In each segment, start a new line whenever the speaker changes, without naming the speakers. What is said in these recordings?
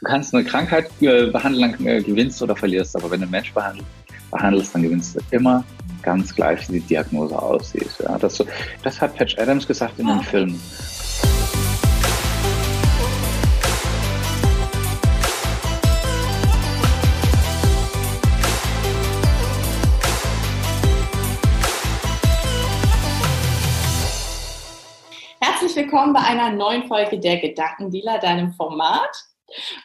Du kannst eine Krankheit äh, behandeln, dann äh, gewinnst oder verlierst, aber wenn du einen Mensch behandelst, dann gewinnst du immer ganz gleich, wie die Diagnose aussieht. Ja, das, das hat Patch Adams gesagt in dem Film.
Herzlich willkommen bei einer neuen Folge der Gedankendealer, deinem Format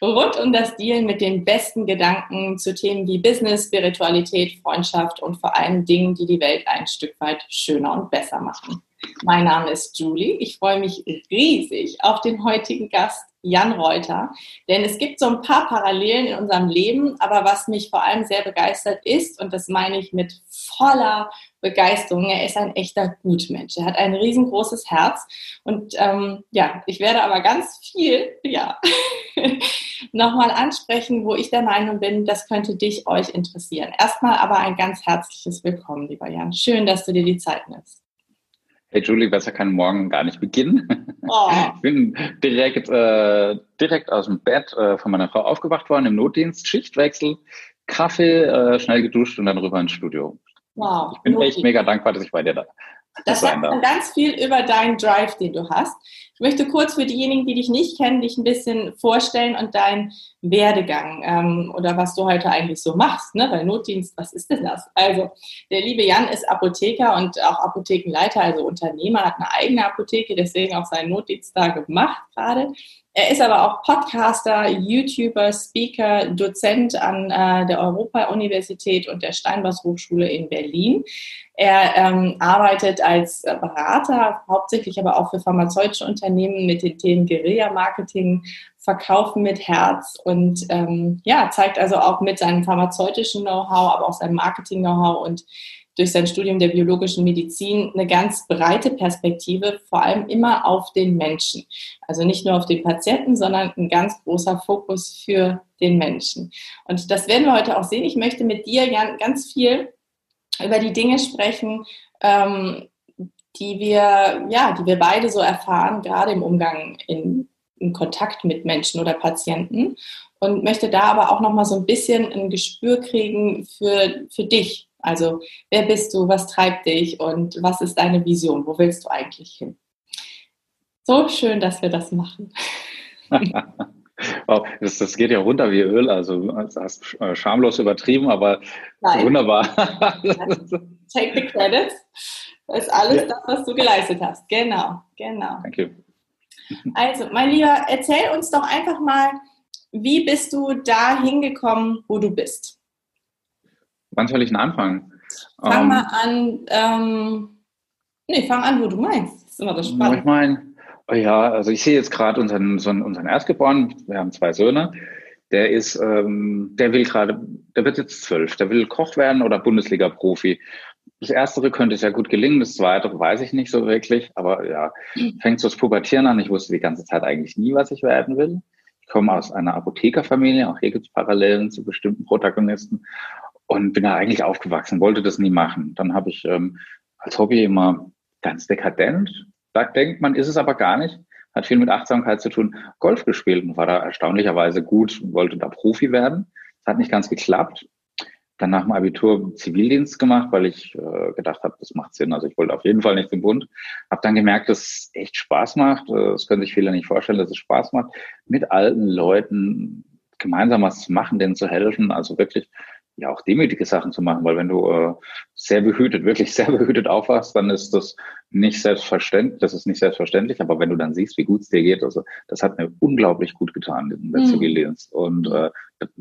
rund um das Dealen mit den besten Gedanken zu Themen wie Business, Spiritualität, Freundschaft und vor allem Dingen, die die Welt ein Stück weit schöner und besser machen. Mein Name ist Julie. Ich freue mich riesig auf den heutigen Gast, Jan Reuter. Denn es gibt so ein paar Parallelen in unserem Leben, aber was mich vor allem sehr begeistert ist, und das meine ich mit voller Begeisterung, er ist ein echter Gutmensch. Er hat ein riesengroßes Herz. Und ähm, ja, ich werde aber ganz viel, ja, nochmal ansprechen, wo ich der Meinung bin, das könnte dich, euch interessieren. Erstmal aber ein ganz herzliches Willkommen, lieber Jan. Schön, dass du dir die Zeit nimmst.
Hey Julie, besser kann morgen gar nicht beginnen. Oh. Ich bin direkt, äh, direkt aus dem Bett äh, von meiner Frau aufgewacht worden im Notdienst, Schichtwechsel, Kaffee, äh, schnell geduscht und dann rüber ins Studio. Wow. Ich bin Notdienst. echt mega dankbar, dass ich bei dir da
das sagt dann ganz viel über deinen Drive, den du hast. Ich möchte kurz für diejenigen, die dich nicht kennen, dich ein bisschen vorstellen und deinen Werdegang ähm, oder was du heute eigentlich so machst. Ne? Weil Notdienst, was ist denn das? Also, der liebe Jan ist Apotheker und auch Apothekenleiter, also Unternehmer, hat eine eigene Apotheke, deswegen auch seinen Notdienst da gemacht gerade. Er ist aber auch Podcaster, YouTuber, Speaker, Dozent an äh, der Europa-Universität und der Steinbachs Hochschule in Berlin. Er ähm, arbeitet als Berater, hauptsächlich aber auch für pharmazeutische Unternehmen mit den Themen Guerilla-Marketing, Verkaufen mit Herz und ähm, ja, zeigt also auch mit seinem pharmazeutischen Know-how, aber auch seinem Marketing-Know-how und durch sein Studium der biologischen Medizin eine ganz breite Perspektive, vor allem immer auf den Menschen. Also nicht nur auf den Patienten, sondern ein ganz großer Fokus für den Menschen. Und das werden wir heute auch sehen. Ich möchte mit dir, Jan, ganz viel über die Dinge sprechen, ähm, die wir, ja, die wir beide so erfahren, gerade im Umgang in, in Kontakt mit Menschen oder Patienten. Und möchte da aber auch nochmal so ein bisschen ein Gespür kriegen für, für dich. Also, wer bist du, was treibt dich und was ist deine Vision? Wo willst du eigentlich hin? So schön, dass wir das machen.
Wow, das, das geht ja runter wie Öl. Also das hast äh, schamlos übertrieben, aber Nein. wunderbar.
Take the credits. Das ist alles ja. das, was du geleistet hast. Genau, genau.
Danke.
Also, mein Lieber, erzähl uns doch einfach mal, wie bist du da hingekommen, wo du bist?
Wann soll ich denn anfangen?
Fang um, mal an, ähm, nee, fang an, wo du meinst. Das ist immer das Spannende.
Ich meine, Oh ja, also ich sehe jetzt gerade unseren, unseren Erstgeborenen, wir haben zwei Söhne, der ist, ähm, der will gerade, der wird jetzt zwölf, der will Koch werden oder Bundesliga-Profi. Das Erstere könnte sehr gut gelingen, das Zweite weiß ich nicht so wirklich, aber ja, fängt so das Pubertieren an. Ich wusste die ganze Zeit eigentlich nie, was ich werden will. Ich komme aus einer Apothekerfamilie, auch hier gibt es Parallelen zu bestimmten Protagonisten und bin da eigentlich aufgewachsen, wollte das nie machen. Dann habe ich ähm, als Hobby immer ganz dekadent da denkt man, ist es aber gar nicht. Hat viel mit Achtsamkeit zu tun. Golf gespielt und war da erstaunlicherweise gut und wollte da Profi werden. Das hat nicht ganz geklappt. Dann nach dem Abitur Zivildienst gemacht, weil ich äh, gedacht habe, das macht Sinn. Also ich wollte auf jeden Fall nicht zum Bund. Habe dann gemerkt, dass es echt Spaß macht. Äh, das können sich viele nicht vorstellen, dass es Spaß macht, mit alten Leuten gemeinsam was zu machen, denen zu helfen. Also wirklich ja auch demütige Sachen zu machen, weil wenn du äh, sehr behütet, wirklich sehr behütet aufwachst, dann ist das nicht selbstverständlich, das ist nicht selbstverständlich, aber wenn du dann siehst, wie gut es dir geht, also das hat mir unglaublich gut getan, der mhm. Zivildienst. Und äh,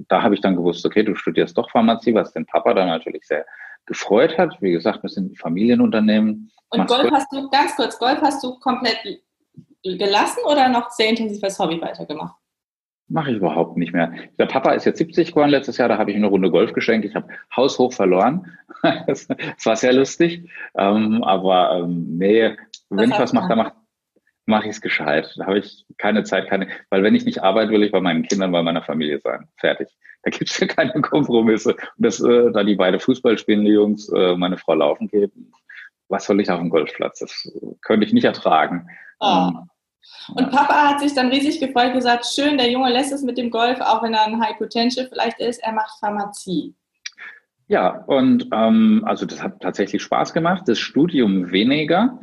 da habe ich dann gewusst, okay, du studierst doch Pharmazie, was den Papa dann natürlich sehr gefreut hat. Wie gesagt, wir sind Familienunternehmen.
Und Golf hast du, ganz kurz, Golf hast du komplett gelassen oder noch sehr intensiv als Hobby weitergemacht?
Mache ich überhaupt nicht mehr. Der Papa ist jetzt 70 geworden letztes Jahr, da habe ich eine Runde Golf geschenkt. Ich habe haushoch verloren. das war sehr lustig. Ähm, aber ähm, nee, wenn ich was mache, dann mache mach ich es gescheit. Da habe ich keine Zeit, keine, weil wenn ich nicht arbeite, will ich bei meinen Kindern, bei meiner Familie sein. Fertig. Da gibt es ja keine Kompromisse. Und das, äh, da die beide Fußball spielen, die Jungs, äh, meine Frau laufen geht, was soll ich auf dem Golfplatz? Das könnte ich nicht ertragen. Oh.
Und Papa hat sich dann riesig gefreut, gesagt, schön, der Junge lässt es mit dem Golf, auch wenn er ein High Potential vielleicht ist, er macht Pharmazie.
Ja, und ähm, also das hat tatsächlich Spaß gemacht. Das Studium weniger.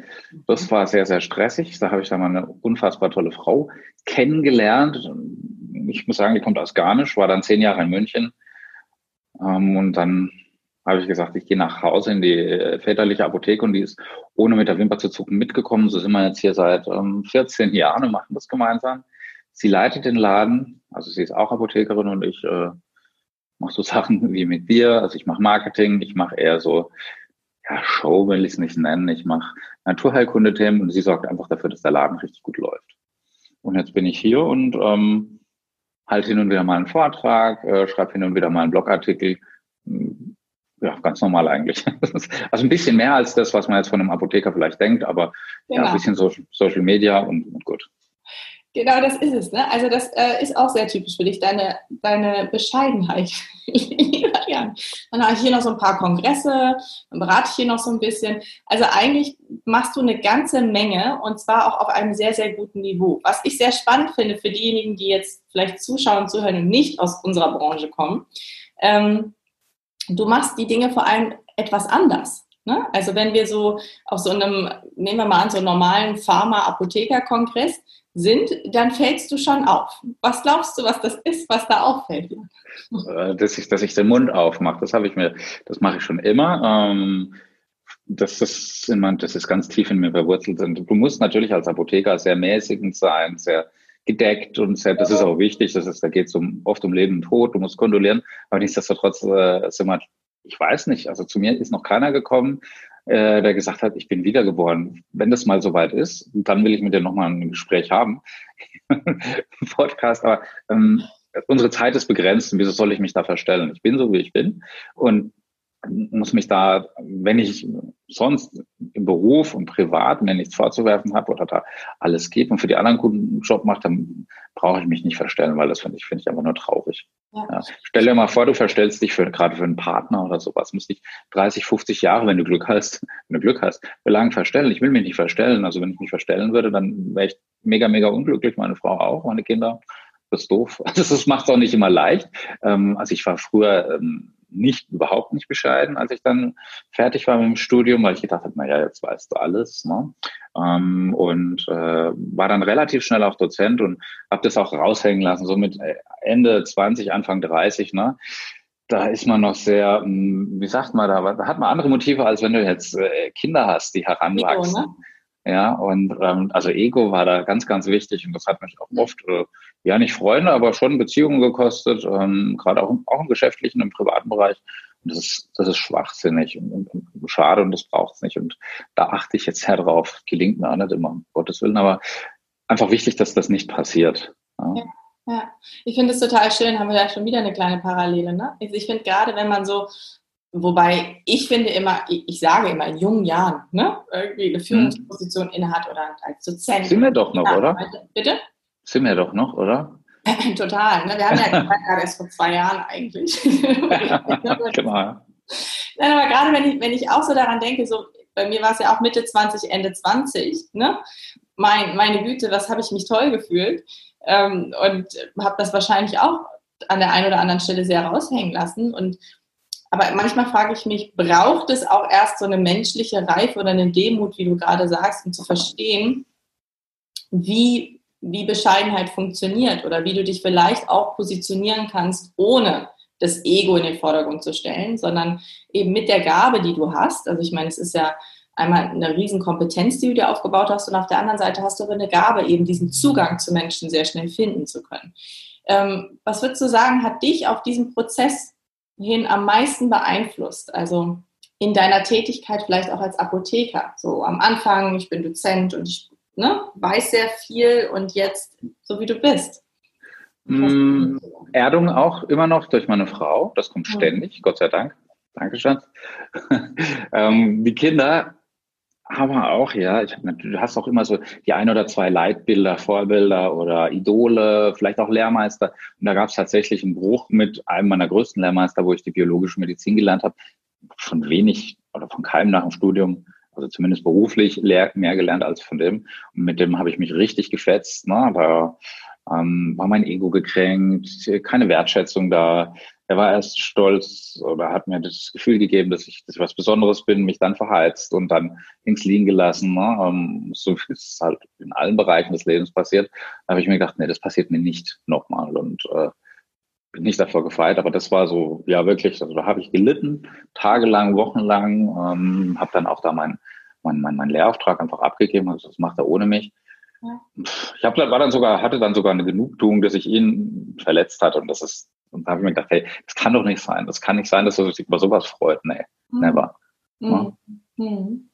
Das war sehr, sehr stressig. Da habe ich dann mal eine unfassbar tolle Frau kennengelernt. Ich muss sagen, die kommt aus Garnisch, war dann zehn Jahre in München. Ähm, und dann habe ich gesagt, ich gehe nach Hause in die äh, väterliche Apotheke und die ist ohne mit der Wimper zu zucken mitgekommen. So sind wir jetzt hier seit ähm, 14 Jahren und machen das gemeinsam. Sie leitet den Laden, also sie ist auch Apothekerin und ich äh, mache so Sachen wie mit dir. Also ich mache Marketing, ich mache eher so ja, Show will ich es nicht nennen. Ich mache Naturheilkunde-Themen und sie sorgt einfach dafür, dass der Laden richtig gut läuft. Und jetzt bin ich hier und ähm, halte hin und wieder mal einen Vortrag, äh, schreibe hin und wieder mal einen Blogartikel. Ja, ganz normal eigentlich. also ein bisschen mehr als das, was man jetzt von einem Apotheker vielleicht denkt, aber genau. ja, ein bisschen Social, Social Media und, und gut.
Genau, das ist es. Ne? Also das äh, ist auch sehr typisch für dich, deine, deine Bescheidenheit. ja. Dann habe ich hier noch so ein paar Kongresse, dann berate ich hier noch so ein bisschen. Also eigentlich machst du eine ganze Menge und zwar auch auf einem sehr, sehr guten Niveau. Was ich sehr spannend finde für diejenigen, die jetzt vielleicht zuschauen zuhören und nicht aus unserer Branche kommen, ähm, du machst die Dinge vor allem etwas anders. Ne? Also wenn wir so auf so einem, nehmen wir mal an, so einem normalen Pharma-Apotheker-Kongress, sind, dann fällst du schon auf. Was glaubst du, was das ist, was da auffällt?
Äh, dass ich, dass ich den Mund aufmache, das habe ich mir, das mache ich schon immer. Ähm, das, in das ist ganz tief in mir verwurzelt. Und du musst natürlich als Apotheker sehr mäßigend sein, sehr gedeckt und das ist auch wichtig. Das ist, da geht es um, oft um Leben und Tod. Du musst kondolieren. Aber nichtsdestotrotz äh, sind wir, ich weiß nicht, also zu mir ist noch keiner gekommen, äh, der gesagt hat, ich bin wiedergeboren. Wenn das mal soweit ist, dann will ich mit dir nochmal ein Gespräch haben. Podcast, aber ähm, unsere Zeit ist begrenzt und wieso soll ich mich da verstellen? Ich bin so, wie ich bin und muss mich da, wenn ich sonst im Beruf und privat mir nichts vorzuwerfen habe oder da alles geht und für die anderen guten Job macht, dann brauche ich mich nicht verstellen, weil das finde ich, finde ich einfach nur traurig. Ja. Ja. Stell dir mal vor, du verstellst dich für, gerade für einen Partner oder sowas, muss dich 30, 50 Jahre, wenn du Glück hast, wenn du Glück hast, lang verstellen. Ich will mich nicht verstellen. Also wenn ich mich verstellen würde, dann wäre ich mega, mega unglücklich, meine Frau auch, meine Kinder. Das ist doof. Also das macht es auch nicht immer leicht. Ähm, also ich war früher ähm, nicht, überhaupt nicht bescheiden, als ich dann fertig war mit dem Studium, weil ich gedacht habe, naja, jetzt weißt du alles. Ne? Ähm, und äh, war dann relativ schnell auch Dozent und habe das auch raushängen lassen, so mit äh, Ende 20, Anfang 30. Ne? Da ist man noch sehr, hm, wie sagt man da, da hat man andere Motive, als wenn du jetzt äh, Kinder hast, die heranwachsen. Ego, ne? Ja, und ähm, also Ego war da ganz, ganz wichtig und das hat mich auch oft, äh, ja nicht Freunde, aber schon Beziehungen gekostet, ähm, gerade auch, auch im geschäftlichen, im privaten Bereich. Und das ist, das ist schwachsinnig und, und, und schade und das braucht es nicht. Und da achte ich jetzt sehr drauf. Gelingt mir auch nicht immer, um Gottes Willen, aber einfach wichtig, dass das nicht passiert.
Ja. ja. Ja, ich finde es total schön, haben wir da schon wieder eine kleine Parallele. Ne? Also ich finde gerade, wenn man so Wobei ich finde immer, ich sage immer in jungen Jahren, ne, irgendwie eine hm. Führungsposition mhm. innehat oder als Dozent.
Sind wir doch noch, ja, oder?
Bitte?
Sind wir doch noch, oder?
Total. Ne? Wir haben ja gerade erst vor zwei Jahren eigentlich. genau. Nein, aber gerade wenn ich, wenn ich auch so daran denke, so bei mir war es ja auch Mitte 20, Ende 20, ne? Mein, meine Güte, was habe ich mich toll gefühlt ähm, und habe das wahrscheinlich auch an der einen oder anderen Stelle sehr raushängen lassen und aber manchmal frage ich mich, braucht es auch erst so eine menschliche Reife oder eine Demut, wie du gerade sagst, um zu verstehen, wie, wie Bescheidenheit funktioniert oder wie du dich vielleicht auch positionieren kannst, ohne das Ego in den Vordergrund zu stellen, sondern eben mit der Gabe, die du hast. Also ich meine, es ist ja einmal eine Riesenkompetenz, die du dir aufgebaut hast und auf der anderen Seite hast du aber eine Gabe, eben diesen Zugang zu Menschen sehr schnell finden zu können. Ähm, was würdest du sagen, hat dich auf diesem Prozess hin am meisten beeinflusst? Also in deiner Tätigkeit vielleicht auch als Apotheker. So am Anfang, ich bin Dozent und ich ne, weiß sehr viel und jetzt so wie du bist.
Mm, Erdung auch immer noch durch meine Frau. Das kommt ständig, Gott sei Dank. Dankeschön. ähm, die Kinder aber auch, ja. Ich du hast auch immer so die ein oder zwei Leitbilder, Vorbilder oder Idole, vielleicht auch Lehrmeister. Und da gab es tatsächlich einen Bruch mit einem meiner größten Lehrmeister, wo ich die biologische Medizin gelernt habe. Von wenig oder von keinem nach dem Studium. also zumindest beruflich mehr gelernt als von dem. Und mit dem habe ich mich richtig gefetzt. Ne? Da ähm, war mein Ego gekränkt, keine Wertschätzung da. Er war erst stolz oder hat mir das Gefühl gegeben, dass ich, dass ich was Besonderes bin, mich dann verheizt und dann ins Liegen gelassen. Ne? Ähm, so ist es halt in allen Bereichen des Lebens passiert. Da habe ich mir gedacht, nee, das passiert mir nicht nochmal und äh, bin nicht davor gefeit, aber das war so, ja wirklich, also da habe ich gelitten, tagelang, wochenlang, ähm, habe dann auch da meinen mein, mein, mein Lehrauftrag einfach abgegeben, also das macht er ohne mich. Ich hab, war dann sogar, hatte dann sogar eine Genugtuung, dass ich ihn verletzt hatte und das ist, und da habe ich mir gedacht, hey, das kann doch nicht sein. Das kann nicht sein, dass er sich über sowas freut. Nee, mhm. never.
Mhm. Mhm.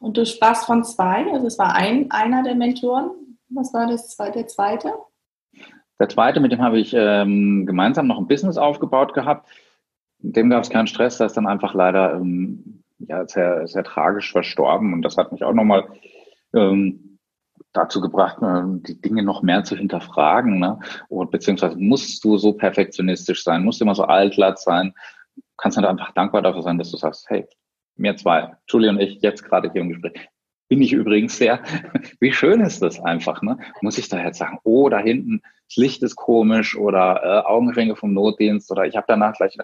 Und du sprachst von zwei, also es war ein, einer der Mentoren. Was war das, der zweite?
Der zweite, mit dem habe ich ähm, gemeinsam noch ein Business aufgebaut gehabt. Dem gab es keinen Stress, da ist dann einfach leider ähm, ja, sehr, sehr tragisch verstorben und das hat mich auch nochmal ähm, dazu gebracht, äh, die Dinge noch mehr zu hinterfragen. Ne? Und beziehungsweise musst du so perfektionistisch sein, musst du immer so altglatt sein, kannst halt einfach dankbar dafür sein, dass du sagst, hey, mir zwei, Julie und ich, jetzt gerade hier im Gespräch. Bin ich übrigens sehr, wie schön ist das einfach, ne? Muss ich da jetzt sagen, oh, da hinten, das Licht ist komisch oder äh, Augenringe vom Notdienst oder ich habe danach gleich,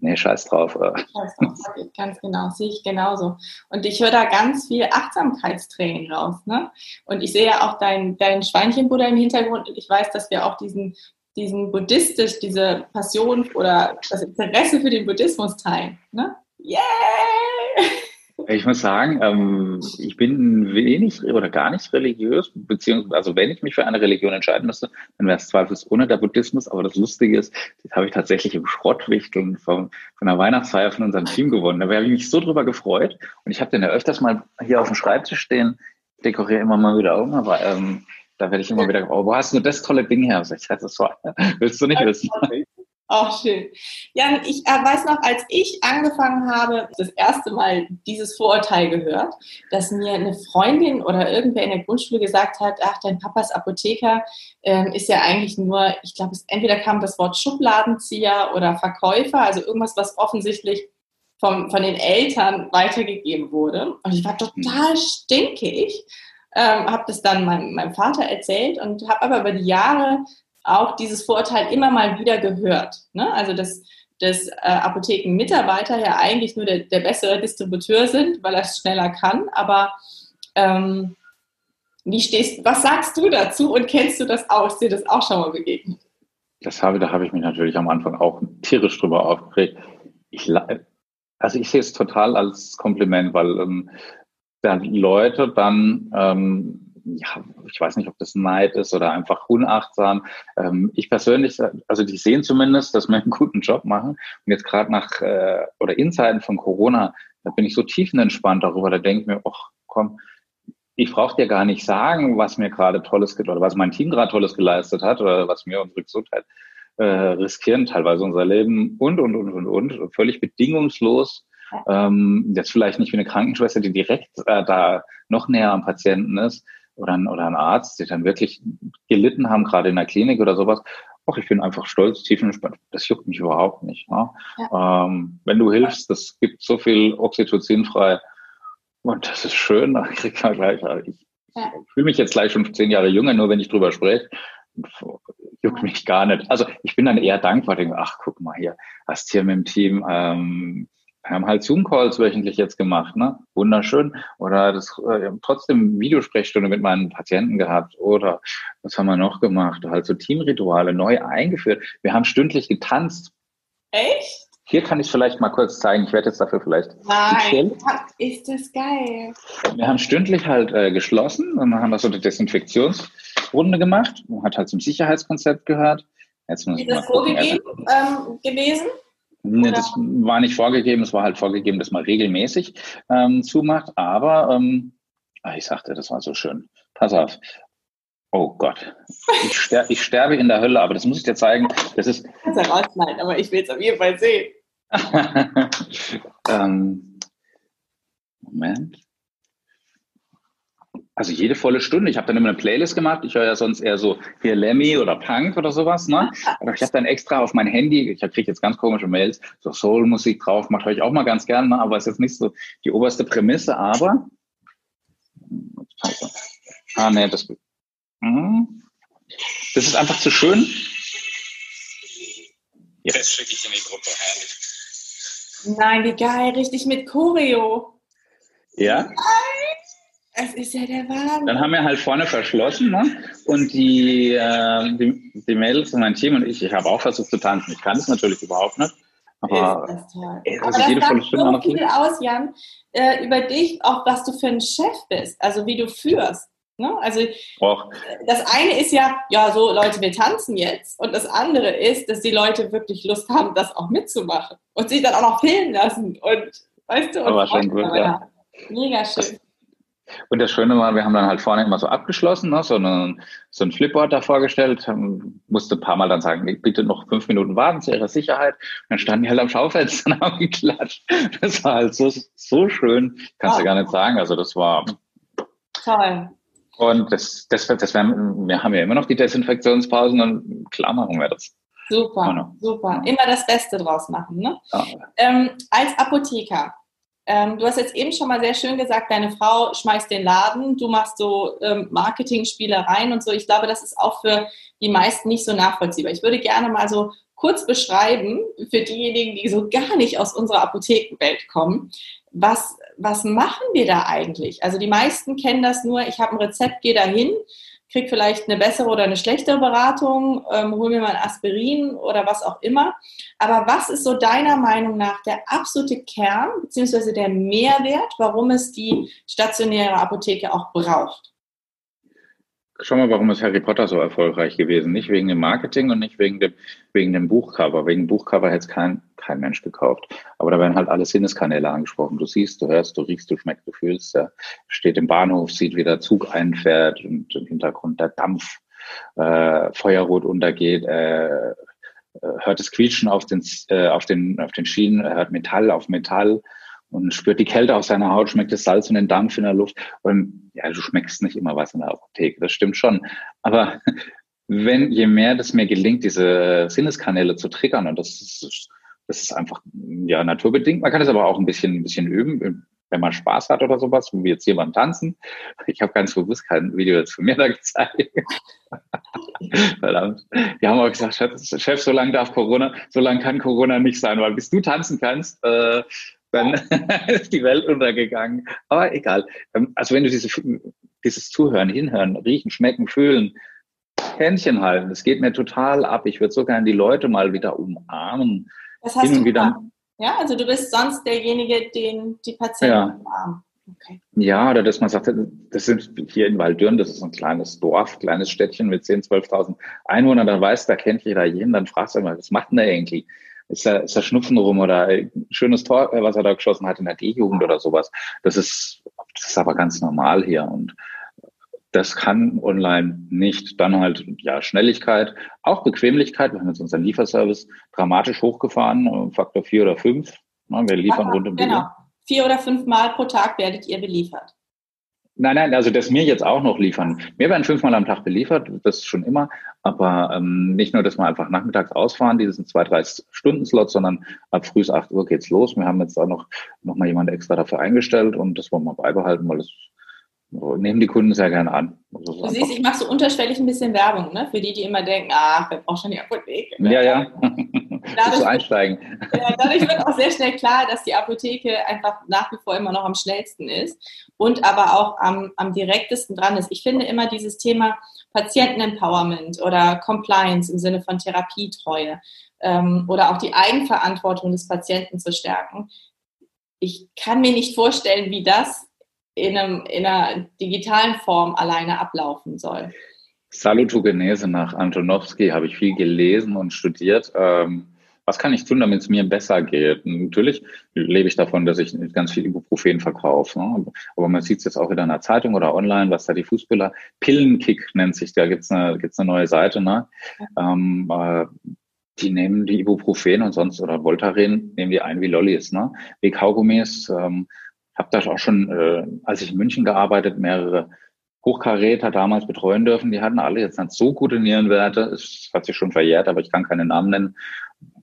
nee, scheiß drauf. Äh.
Scheiß drauf, ganz genau, sehe ich genauso. Und ich höre da ganz viel Achtsamkeitstraining raus. Ne? Und ich sehe ja auch dein, dein Schweinchenbuddha im Hintergrund und ich weiß, dass wir auch diesen, diesen buddhistisch, diese Passion oder das Interesse für den Buddhismus teilen. Ne? Yay!
Ich muss sagen, ähm, ich bin wenig oder gar nicht religiös, beziehungsweise, also wenn ich mich für eine Religion entscheiden müsste, dann wäre es zweifelsohne der Buddhismus. Aber das Lustige ist, das habe ich tatsächlich im Schrottwichteln von, von einer Weihnachtsfeier von unserem Team gewonnen. Da habe ich mich so drüber gefreut. Und ich habe den ja öfters mal hier auf dem Schreibtisch stehen, dekoriere immer mal wieder um, aber ähm, da werde ich immer wieder, oh, wo hast du das tolle Ding her? Ich sage, das war, willst du nicht wissen?
Auch schön. Ja, ich äh, weiß noch, als ich angefangen habe, das erste Mal dieses Vorurteil gehört, dass mir eine Freundin oder irgendwer in der Grundschule gesagt hat, ach, dein Papas Apotheker ähm, ist ja eigentlich nur, ich glaube, entweder kam das Wort Schubladenzieher oder Verkäufer, also irgendwas, was offensichtlich vom, von den Eltern weitergegeben wurde. Und ich war total stinkig. Ähm, habe das dann meinem, meinem Vater erzählt und habe aber über die Jahre auch dieses Vorurteil immer mal wieder gehört. Ne? Also dass, dass äh, Apothekenmitarbeiter ja eigentlich nur der, der bessere Distributeur sind, weil er es schneller kann. Aber ähm, wie stehst, was sagst du dazu und kennst du das auch? Ist dir das auch schon mal begegnet?
Das habe, da habe ich mich natürlich am Anfang auch tierisch drüber aufgeregt. Ich, also ich sehe es total als Kompliment, weil ähm, dann Leute dann ähm, ja, ich weiß nicht, ob das Neid ist oder einfach unachtsam. Ähm, ich persönlich, also die sehen zumindest, dass wir einen guten Job machen. Und jetzt gerade nach äh, oder in Zeiten von Corona, da bin ich so tiefenentspannt darüber. Da denke ich mir, ach komm, ich brauche dir gar nicht sagen, was mir gerade Tolles oder was mein Team gerade Tolles geleistet hat oder was mir unsere Gesundheit äh, riskieren, teilweise unser Leben und und und und und völlig bedingungslos. Ähm, jetzt vielleicht nicht wie eine Krankenschwester, die direkt äh, da noch näher am Patienten ist, oder ein, oder ein Arzt, die dann wirklich gelitten haben, gerade in der Klinik oder sowas. Och, ich bin einfach stolz, tiefenentspannt. Das juckt mich überhaupt nicht. Ne? Ja. Ähm, wenn du hilfst, das gibt so viel Oxytocin frei. Und das ist schön, da kriegt man gleich. Ich, ja. fühle mich jetzt gleich schon zehn Jahre jünger, nur wenn ich drüber spreche. Juckt mich gar nicht. Also ich bin dann eher dankbar, denke, ach, guck mal hier, hast hier mit dem Team ähm, wir haben halt Zoom-Calls wöchentlich jetzt gemacht, ne? Wunderschön. Oder das äh, trotzdem Videosprechstunde mit meinen Patienten gehabt. Oder was haben wir noch gemacht? Halt so Teamrituale neu eingeführt. Wir haben stündlich getanzt.
Echt?
Hier kann ich vielleicht mal kurz zeigen. Ich werde jetzt dafür vielleicht.
Nein, ist das geil.
Wir haben stündlich halt äh, geschlossen und haben wir so eine Desinfektionsrunde gemacht. Man hat halt zum Sicherheitskonzept gehört.
Jetzt muss ist das vorgegeben ähm, gewesen?
Nee, das war nicht vorgegeben, es war halt vorgegeben, dass man regelmäßig ähm, zumacht, aber ähm, ah, ich sagte, das war so schön. Pass auf. Oh Gott. Ich, ster ich sterbe in der Hölle, aber das muss ich dir zeigen. Das ist.
Kannst ja rausschneiden, aber ich will es auf jeden Fall sehen.
ähm, Moment. Also jede volle Stunde. Ich habe dann immer eine Playlist gemacht. Ich höre ja sonst eher so hier Lemmy oder Punk oder sowas. Ne? Aber ich habe dann extra auf mein Handy, ich kriege jetzt ganz komische Mails, so Soul-Musik drauf, mache ich auch mal ganz gerne, ne? aber ist jetzt nicht so die oberste Prämisse. Aber ah nee, das, hm. das ist einfach zu schön.
Ja. Das schicke ich in die Gruppe, herrlich.
Nein, wie geil, richtig mit Choreo.
Ja.
Nein. Es ist ja der Wahnsinn.
Dann haben wir halt vorne verschlossen ne? und die, äh, die, die Mädels und mein Team und ich, ich habe auch versucht zu tanzen. Ich kann es natürlich überhaupt nicht. Aber,
ist das toll.
ey,
Aber
also
das
jede volle
sagt so viel aus, Jan, äh, über dich, auch was du für ein Chef bist, also wie du führst. Ne? Also
Och,
das eine ist ja, ja, so Leute, wir tanzen jetzt. Und das andere ist, dass die Leute wirklich Lust haben, das auch mitzumachen und sich dann auch noch filmen lassen. Und weißt du, und
Aber schon gut, ja.
Mega schön.
Und das Schöne war, wir haben dann halt vorne immer so abgeschlossen, ne? so, eine, so ein Flipboard da vorgestellt, haben, musste ein paar Mal dann sagen, bitte noch fünf Minuten warten zu Ihrer Sicherheit. Und dann standen die halt am Schaufenster und haben geklatscht. Das war halt so, so schön, kannst du
Ah.
gar nicht sagen. Also das war,
Toll.
und das, das, das werden, wir haben ja immer noch die Desinfektionspausen und klar machen wir das.
Super,
Genau.
super. Immer das Beste draus machen. Ne?
Ja.
Ähm, als Apotheker, ähm, du hast jetzt eben schon mal sehr schön gesagt, deine Frau schmeißt den Laden, du machst so ähm, Marketing-Spielereien und so. Ich glaube, das ist auch für die meisten nicht so nachvollziehbar. Ich würde gerne mal so kurz beschreiben, für diejenigen, die so gar nicht aus unserer Apothekenwelt kommen, was, was machen wir da eigentlich? Also die meisten kennen das nur, ich habe ein Rezept, gehe dahin, krieg vielleicht eine bessere oder eine schlechtere Beratung, ähm, hol mir mal ein Aspirin oder was auch immer. Aber was ist so deiner Meinung nach der absolute Kern bzw. der Mehrwert, warum es die stationäre Apotheke auch braucht?
Schau mal, warum ist Harry Potter so erfolgreich gewesen? Nicht wegen dem Marketing und nicht wegen dem, wegen dem Buchcover. Wegen Buchcover hätte es kein, kein Mensch gekauft. Aber da werden halt alle Sinneskanäle angesprochen. Du siehst, du hörst, du riechst, du schmeckst, du fühlst. Er steht im Bahnhof, sieht, wie der Zug einfährt und im Hintergrund der Dampf äh, feuerrot untergeht. Äh, äh, hört das Quietschen auf den, äh, auf den, auf den Schienen, hört Metall auf Metall und spürt die Kälte auf seiner Haut, schmeckt das Salz und den Dampf in der Luft. Und ja, du schmeckst nicht immer was in der Apotheke, das stimmt schon. Aber wenn, je mehr das mir gelingt, diese Sinneskanäle zu triggern, und das ist, das ist einfach ja naturbedingt, man kann es aber auch ein bisschen, ein bisschen üben, wenn man Spaß hat oder sowas, wie jetzt beim Tanzen. Ich habe ganz bewusst kein Video jetzt von mir da gezeigt. Verdammt. Die haben auch gesagt, Chef, Chef so lange darf Corona, so lange kann Corona nicht sein, weil bis du tanzen kannst, äh, dann ist die Welt untergegangen. Aber egal. Ähm, Also wenn du diese, dieses Zuhören, Hinhören, Riechen, Schmecken, Fühlen, Händchen halten, das geht mir total ab. Ich würde so gerne die Leute mal wieder umarmen.
Das hast
Hin und
du
wieder.
gemacht. Ja, also du bist sonst derjenige, den die Patienten
Ja.
umarmen. Okay.
Ja, oder dass man sagt, das sind hier in Waldürn, das ist ein kleines Dorf, kleines Städtchen mit 10.000, 12.000 Einwohnern, dann weiß, da kennt jeder jeden, dann fragst du immer, was macht denn der irgendwie? Ist da, ist da Schnupfen rum oder ein schönes Tor, äh, was er da geschossen hat in der D-Jugend oder sowas? Das ist, das ist aber ganz normal hier und das kann online nicht. Dann halt, ja, Schnelligkeit, auch Bequemlichkeit. Wir haben jetzt unseren Lieferservice dramatisch hochgefahren, äh, Faktor vier oder fünf. Na, Wir liefern
Aha,
rund um die
Genau. Vier oder fünf Mal pro Tag werdet ihr beliefert.
Nein, nein, also das mir jetzt auch noch liefern. Wir werden fünfmal am Tag beliefert, das ist schon immer, aber ähm, nicht nur, dass wir einfach nachmittags ausfahren, diesen zwei, drei Stunden-Slot, sondern ab früh 8 Uhr geht's los. Wir haben jetzt auch noch, noch mal jemand extra dafür eingestellt und das wollen wir beibehalten, weil das nehmen die Kunden sehr gerne an. Also
Du siehst, ich mache so unterschwellig ein bisschen Werbung, ne? Für die, die immer denken, ah, wer braucht schon die Apotheke?
ja, ja.
Dadurch-
so einsteigen.
Ja, dadurch wird auch sehr schnell klar, dass die Apotheke einfach nach wie vor immer noch am schnellsten ist und aber auch am, am direktesten dran ist. Ich finde immer dieses Thema Patienten-Empowerment oder Compliance im Sinne von Therapietreue ähm, oder auch die Eigenverantwortung des Patienten zu stärken. Ich kann mir nicht vorstellen, wie das in, einem, in einer digitalen Form alleine ablaufen soll.
Salutogenese nach Antonowski habe ich viel gelesen und studiert. Ähm, was kann ich tun, damit es mir besser geht? Und natürlich lebe ich davon, dass ich ganz viel Ibuprofen verkaufe. Ne? Aber man sieht es jetzt auch wieder in der Zeitung oder online, was da die Fußballer, Pillenkick nennt sich, da gibt's eine, gibt's eine neue Seite. Ne? Ähm, äh, die nehmen die Ibuprofen und sonst oder Voltaren nehmen die ein wie Lollis, ne? wie Kaugummis. Ähm, habe da auch schon, äh, als ich in München gearbeitet, mehrere Hochkaräter damals betreuen dürfen, die hatten alle jetzt nicht so gute Nierenwerte. Es hat sich schon verjährt, aber ich kann keinen Namen nennen.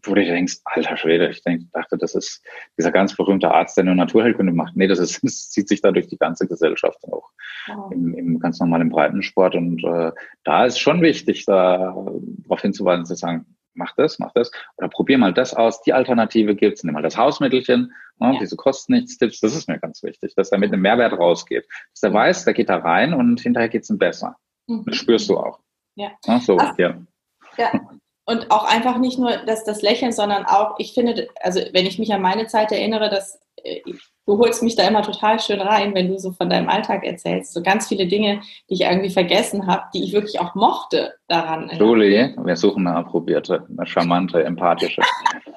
Wo du denkst, alter Schwede, ich denk, dachte, das ist dieser ganz berühmte Arzt, der nur Naturheilkunde macht. Nee, das, ist, das zieht sich da durch die ganze Gesellschaft auch. Wow. Im, Im ganz normalen Breitensport. Und äh, da ist schon wichtig, da darauf hinzuweisen, zu sagen, mach das, mach das. Oder probier mal das aus. Die Alternative gibt's. Nimm mal das Hausmittelchen. Ne, ja. Diese kosten nichts Tipps. Das ist mir ganz wichtig, dass er mit einem Mehrwert rausgeht. Dass er weiß, der geht da rein und hinterher geht's ihm besser. Mhm. Das spürst du auch.
Ja. ja so, Ach, ja. Ja. Und auch einfach nicht nur das, das Lächeln, sondern auch, ich finde, also wenn ich mich an meine Zeit erinnere, dass äh, du holst mich da immer total schön rein, wenn du so von deinem Alltag erzählst. So ganz viele Dinge, die ich irgendwie vergessen habe, die ich wirklich auch mochte daran.
Julie, wir suchen eine approbierte, eine charmante, empathische.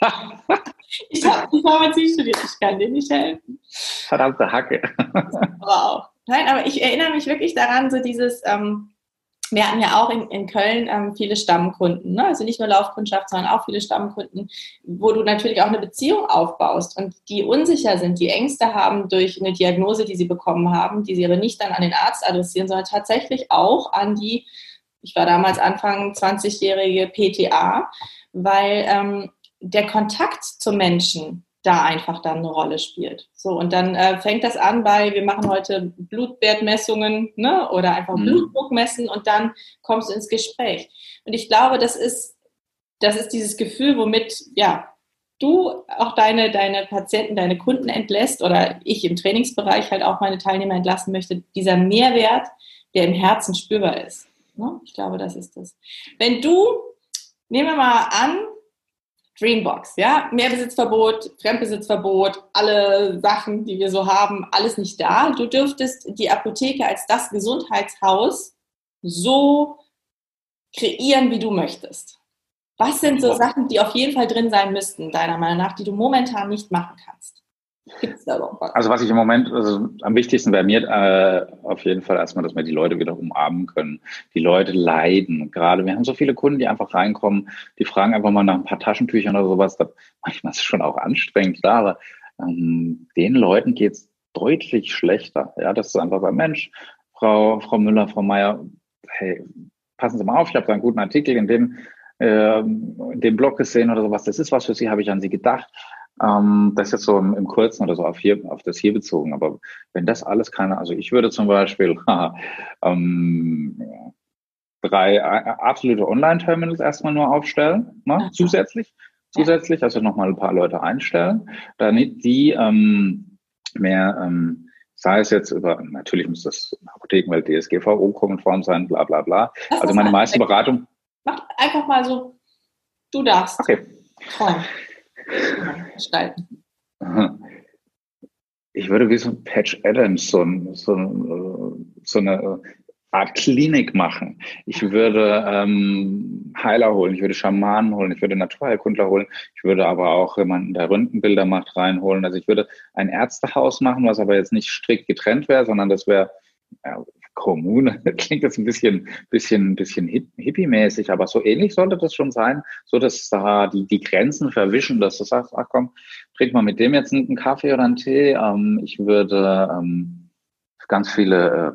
ich habe die Pharmazie studiert, ich kann dir nicht helfen.
Verdammte Hacke.
wow. Nein, aber ich erinnere mich wirklich daran, so dieses, ähm, wir hatten ja auch in, in Köln ähm, viele Stammkunden, ne? also nicht nur Laufkundschaft, sondern auch viele Stammkunden, wo du natürlich auch eine Beziehung aufbaust und die unsicher sind, die Ängste haben durch eine Diagnose, die sie bekommen haben, die sie aber nicht dann an den Arzt adressieren, sondern tatsächlich auch an die, ich war damals Anfang 20-jährige PTA, weil ähm, der Kontakt zum Menschen da einfach dann eine Rolle spielt. So, und dann äh, fängt das an bei, wir machen heute Blutwertmessungen ne, oder einfach mhm. Blutdruck messen und dann kommst du ins Gespräch. Und ich glaube, das ist, das ist dieses Gefühl, womit, ja, du auch deine, deine Patienten, deine Kunden entlässt oder ich im Trainingsbereich halt auch meine Teilnehmer entlassen möchte, dieser Mehrwert, der im Herzen spürbar ist. Ne? Ich glaube, das ist das. Wenn du, nehmen wir mal an, Dreambox, ja, Mehrbesitzverbot, Fremdbesitzverbot, alle Sachen, die wir so haben, alles nicht da. Du dürftest die Apotheke als das Gesundheitshaus so kreieren, wie du möchtest. Was sind so Sachen, die auf jeden Fall drin sein müssten, deiner Meinung nach, die du momentan nicht machen kannst?
Da? Also was ich im Moment, also am wichtigsten wäre mir äh, auf jeden Fall erstmal, dass wir die Leute wieder umarmen können. Die Leute leiden. Gerade wir haben so viele Kunden, die einfach reinkommen, die fragen einfach mal nach ein paar Taschentüchern oder sowas. Das, manchmal ist es schon auch anstrengend, klar, aber ähm, den Leuten geht's deutlich schlechter. Ja, das ist einfach beim Mensch. Frau, Frau Müller, Frau Meier, hey, passen Sie mal auf, ich habe da einen guten Artikel in dem, äh, in dem Blog gesehen oder sowas. Das ist was für Sie, habe ich an Sie gedacht. Ähm, das ist jetzt so im, im Kurzen oder so auf, hier, auf das hier bezogen. Aber wenn das alles keine, also ich würde zum Beispiel ähm, drei absolute Online-Terminals erstmal nur aufstellen, ne? zusätzlich, zusätzlich, also nochmal ein paar Leute einstellen, damit die ähm, mehr, ähm, sei es jetzt über, natürlich muss das Apothekenwelt DSGVO-konform sein, bla bla bla. also meine meiste Beratung.
Mach einfach mal so, du darfst.
Okay.
Toll gestalten?
Ich würde wie so ein Patch Adams so, so, so eine Art Klinik machen. Ich würde ähm, Heiler holen, ich würde Schamanen holen, ich würde Naturheilkundler holen, ich würde aber auch jemanden, der Röntgenbilder macht, reinholen. Also ich würde ein Ärztehaus machen, was aber jetzt nicht strikt getrennt wäre, sondern das wäre ja, Kommune. Klingt jetzt ein bisschen, bisschen, bisschen hippie-mäßig, aber so ähnlich sollte das schon sein, so dass da die, die Grenzen verwischen, dass du sagst, ach komm, trink mal mit dem jetzt einen Kaffee oder einen Tee. Ähm, ich würde ähm, ganz viele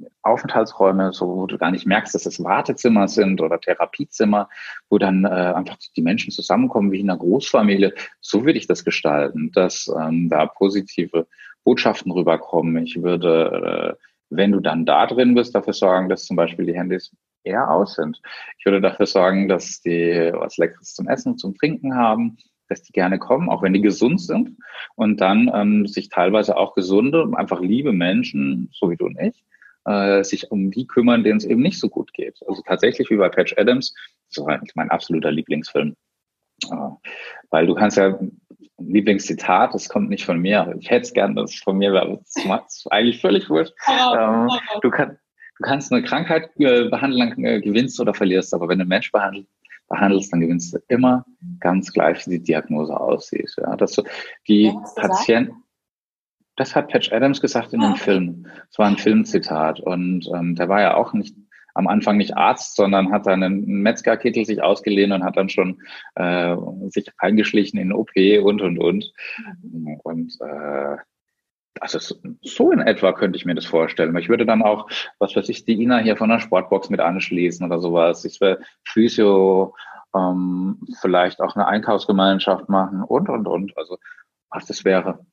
äh, Aufenthaltsräume, so wo du gar nicht merkst, dass es Wartezimmer sind oder Therapiezimmer, wo dann äh, einfach die Menschen zusammenkommen wie in einer Großfamilie. So würde ich das gestalten, dass ähm, da positive Botschaften rüberkommen. Ich würde äh, wenn du dann da drin bist, dafür sorgen, dass zum Beispiel die Handys eher aus sind. Ich würde dafür sorgen, dass die was Leckeres zum Essen, zum Trinken haben, dass die gerne kommen, auch wenn die gesund sind und dann ähm, sich teilweise auch gesunde, einfach liebe Menschen, so wie du und ich, äh, sich um die kümmern, denen es eben nicht so gut geht. Also tatsächlich wie bei Patch Adams, das ist eigentlich mein absoluter Lieblingsfilm. Äh, weil du kannst ja Lieblingszitat, das kommt nicht von mir. Ich hätte es gern, dass es von mir wäre. Das ist eigentlich völlig wurscht. ähm, du, kann, du, kannst eine Krankheit äh, behandeln, äh, gewinnst oder verlierst, aber wenn du einen Mensch behandelt, behandelst, dann gewinnst du immer ganz gleich, wie die Diagnose aussieht. Ja, dass du die Patienten, das hat Patch Adams gesagt in dem ah, okay. Film. Das war ein Filmzitat und ähm, der war ja auch nicht am Anfang nicht Arzt, sondern hat dann einen Metzgerkittel sich ausgeliehen und hat dann schon äh, sich eingeschlichen in OP und und und. Und äh, Also so in etwa könnte ich mir das vorstellen. Ich würde dann auch, was weiß ich, die Ina hier von der Sportbox mit anschließen oder sowas. Ich will Physio, ähm, vielleicht auch eine Einkaufsgemeinschaft machen und, und, und. Also was das wäre.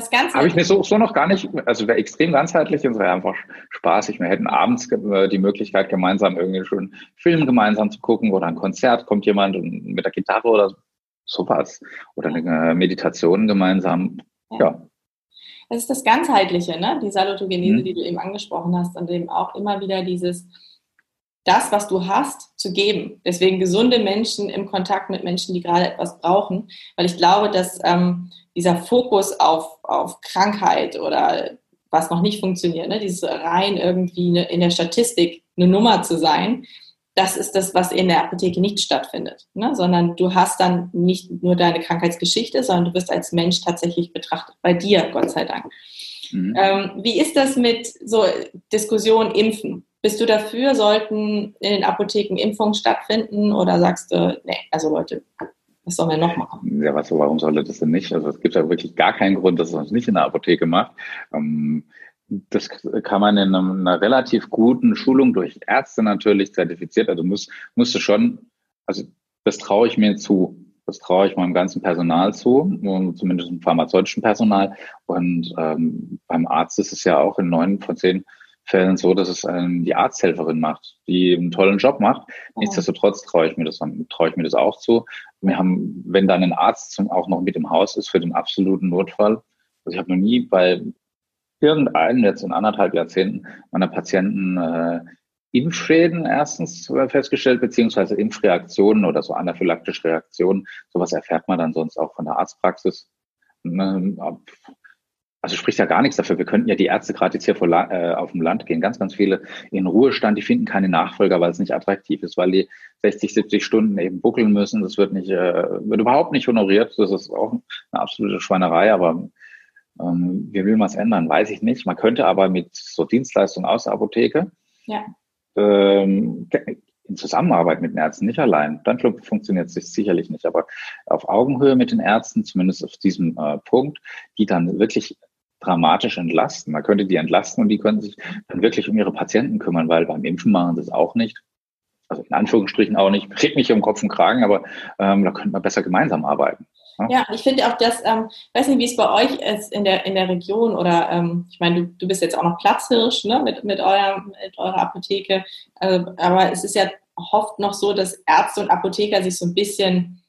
Das Ganze habe ich mir so, so noch gar nicht, also wäre extrem ganzheitlich und es wäre einfach spaßig. Wir hätten abends äh, die Möglichkeit, gemeinsam irgendwie schon Film gemeinsam zu gucken oder ein Konzert, kommt jemand mit der Gitarre oder sowas. Oder eine Meditation gemeinsam. Ja.
Das ist das Ganzheitliche, ne? die Salutogenese, mhm. die du eben angesprochen hast, und eben auch immer wieder dieses, das, was du hast, zu geben. Deswegen gesunde Menschen im Kontakt mit Menschen, die gerade etwas brauchen, weil ich glaube, dass ähm, dieser Fokus auf, auf Krankheit oder was noch nicht funktioniert, ne, dieses rein irgendwie in der Statistik eine Nummer zu sein, das ist das, was in der Apotheke nicht stattfindet, ne? sondern du hast dann nicht nur deine Krankheitsgeschichte, sondern du wirst als Mensch tatsächlich betrachtet, bei dir, Gott sei Dank. Mhm. Ähm, wie ist das mit so Diskussion Impfen? Bist du dafür, sollten in den Apotheken Impfungen stattfinden oder sagst du, nee, also Leute, was sollen wir noch machen?
Ja, was, warum sollte das denn nicht? Also es gibt ja wirklich gar keinen Grund, dass man es nicht in der Apotheke macht. Ähm, das kann man in einer relativ guten Schulung durch Ärzte natürlich zertifiziert. Also muss, musste schon, also das traue ich mir zu. Das traue ich meinem ganzen Personal zu, zumindest dem pharmazeutischen Personal. Und ähm, beim Arzt ist es ja auch in neun von zehn Fällen so, dass es ähm, die Arzthelferin macht, die einen tollen Job macht. Oh. Nichtsdestotrotz traue ich mir das, traue ich mir das auch zu. Wir haben, wenn dann ein Arzt zum, auch noch mit im Haus ist für den absoluten Notfall. Also ich habe noch nie bei irgendeinem jetzt in anderthalb Jahrzehnten meiner Patienten äh, Impfschäden erstens festgestellt, beziehungsweise Impfreaktionen oder so anaphylaktische Reaktionen. Sowas erfährt man dann sonst auch von der Arztpraxis. Also spricht ja gar nichts dafür. Wir könnten ja die Ärzte gerade jetzt hier vor, äh, auf dem Land gehen. Ganz, ganz viele in Ruhestand, die finden keine Nachfolger, weil es nicht attraktiv ist, weil die 60, 70 Stunden eben buckeln müssen. Das wird nicht, äh, wird überhaupt nicht honoriert. Das ist auch eine absolute Schweinerei, aber ähm, wie will man es ändern? Weiß ich nicht. Man könnte aber mit so Dienstleistungen aus der Apotheke ja. ähm, in Zusammenarbeit mit den Ärzten, nicht allein. Dann funktioniert es sicherlich nicht, aber auf Augenhöhe mit den Ärzten, zumindest auf diesem äh, Punkt, die dann wirklich dramatisch entlasten. Man könnte die entlasten und die können sich dann wirklich um ihre Patienten kümmern, weil beim Impfen machen sie es auch nicht. Also in Anführungsstrichen auch nicht. Kriegt mich um Kopf und Kragen, aber ähm, da könnte man besser gemeinsam arbeiten.
Ja, ich finde auch, dass, ähm, weiß nicht, wie es bei euch ist in der, in der Region oder, ähm, ich meine, du, du bist jetzt auch noch Platzhirsch ne, mit, mit, euer, mit eurer Apotheke, äh, aber es ist ja oft noch so, dass Ärzte und Apotheker sich so ein bisschen,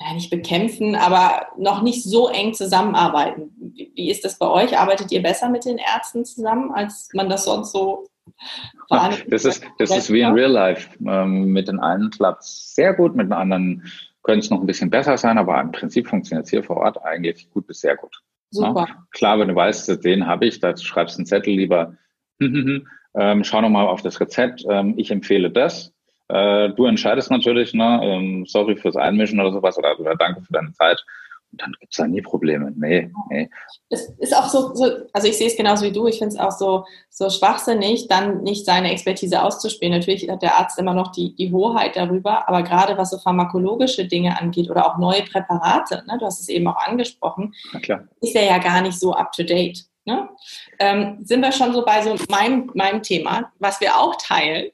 ja, nicht bekämpfen, aber noch nicht so eng zusammenarbeiten. Wie, ist das bei euch? Arbeitet ihr besser mit den Ärzten zusammen, als man das sonst so
wahrnimmt? Das ist, das ist wie in Real Life. Ähm, mit den einen klappt es sehr gut, mit den anderen könnte es noch ein bisschen besser sein, aber im Prinzip funktioniert es hier vor Ort eigentlich gut bis sehr gut. Super. Ja? Klar, wenn du weißt, den habe ich, da schreibst du einen Zettel lieber, ähm, schau nochmal auf das Rezept, ähm, ich empfehle das. Äh, du entscheidest natürlich, ne, ähm, sorry fürs Einmischen oder sowas oder, oder danke für deine Zeit. Und dann gibt es da nie Probleme. Nee, nee.
Es ist auch so, so also ich sehe es genauso wie du, ich finde es auch so, so schwachsinnig, dann nicht seine Expertise auszuspielen. Natürlich hat der Arzt immer noch die, die Hoheit darüber, aber gerade was so pharmakologische Dinge angeht oder auch neue Präparate, ne, du hast es eben auch angesprochen, ist er ja gar nicht so up to date. Ne? Ähm, sind wir schon so bei so meinem, meinem Thema, was wir auch teilen,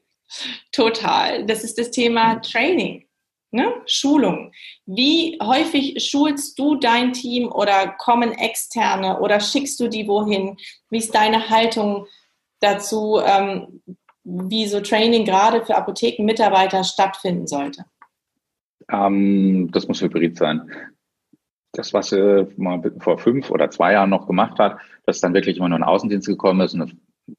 total, das ist das Thema Training. Ne? Schulung. Wie häufig schulst du dein Team oder kommen externe oder schickst du die wohin? Wie ist deine Haltung dazu, ähm, wie so Training gerade für Apothekenmitarbeiter stattfinden sollte?
Ähm, das muss hybrid sein. Das, was äh, man vor fünf oder zwei Jahren noch gemacht hat, dass dann wirklich immer nur ein Außendienst gekommen ist und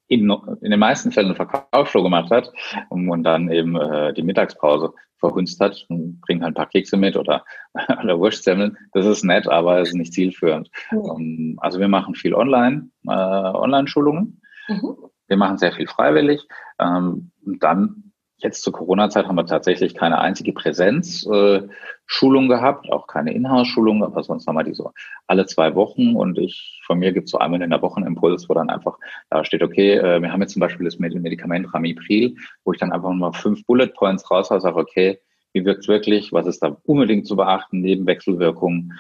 in, in den meisten Fällen eine Verkaufsshow gemacht hat und dann eben äh, die Mittagspause verhunzt hat und bringt halt ein paar Kekse mit oder, oder Wurstsemmeln. Das ist nett, aber es ist nicht zielführend. Mhm. also wir machen viel online, äh, Online-Schulungen. Mhm. Wir machen sehr viel freiwillig. Ähm, dann Jetzt zur Corona-Zeit haben wir tatsächlich keine einzige Präsenzschulung äh, gehabt, auch keine Inhouse-Schulung, aber sonst haben wir die so alle zwei Wochen. Und ich, von mir gibt es so einmal in der Woche einen Impuls, wo dann einfach da steht, okay, äh, wir haben jetzt zum Beispiel das Medikament Ramipril, wo ich dann einfach mal fünf Bullet Points raushaue, sage, okay, wie wirkt es wirklich, was ist da unbedingt zu beachten, Nebenwechselwirkungen?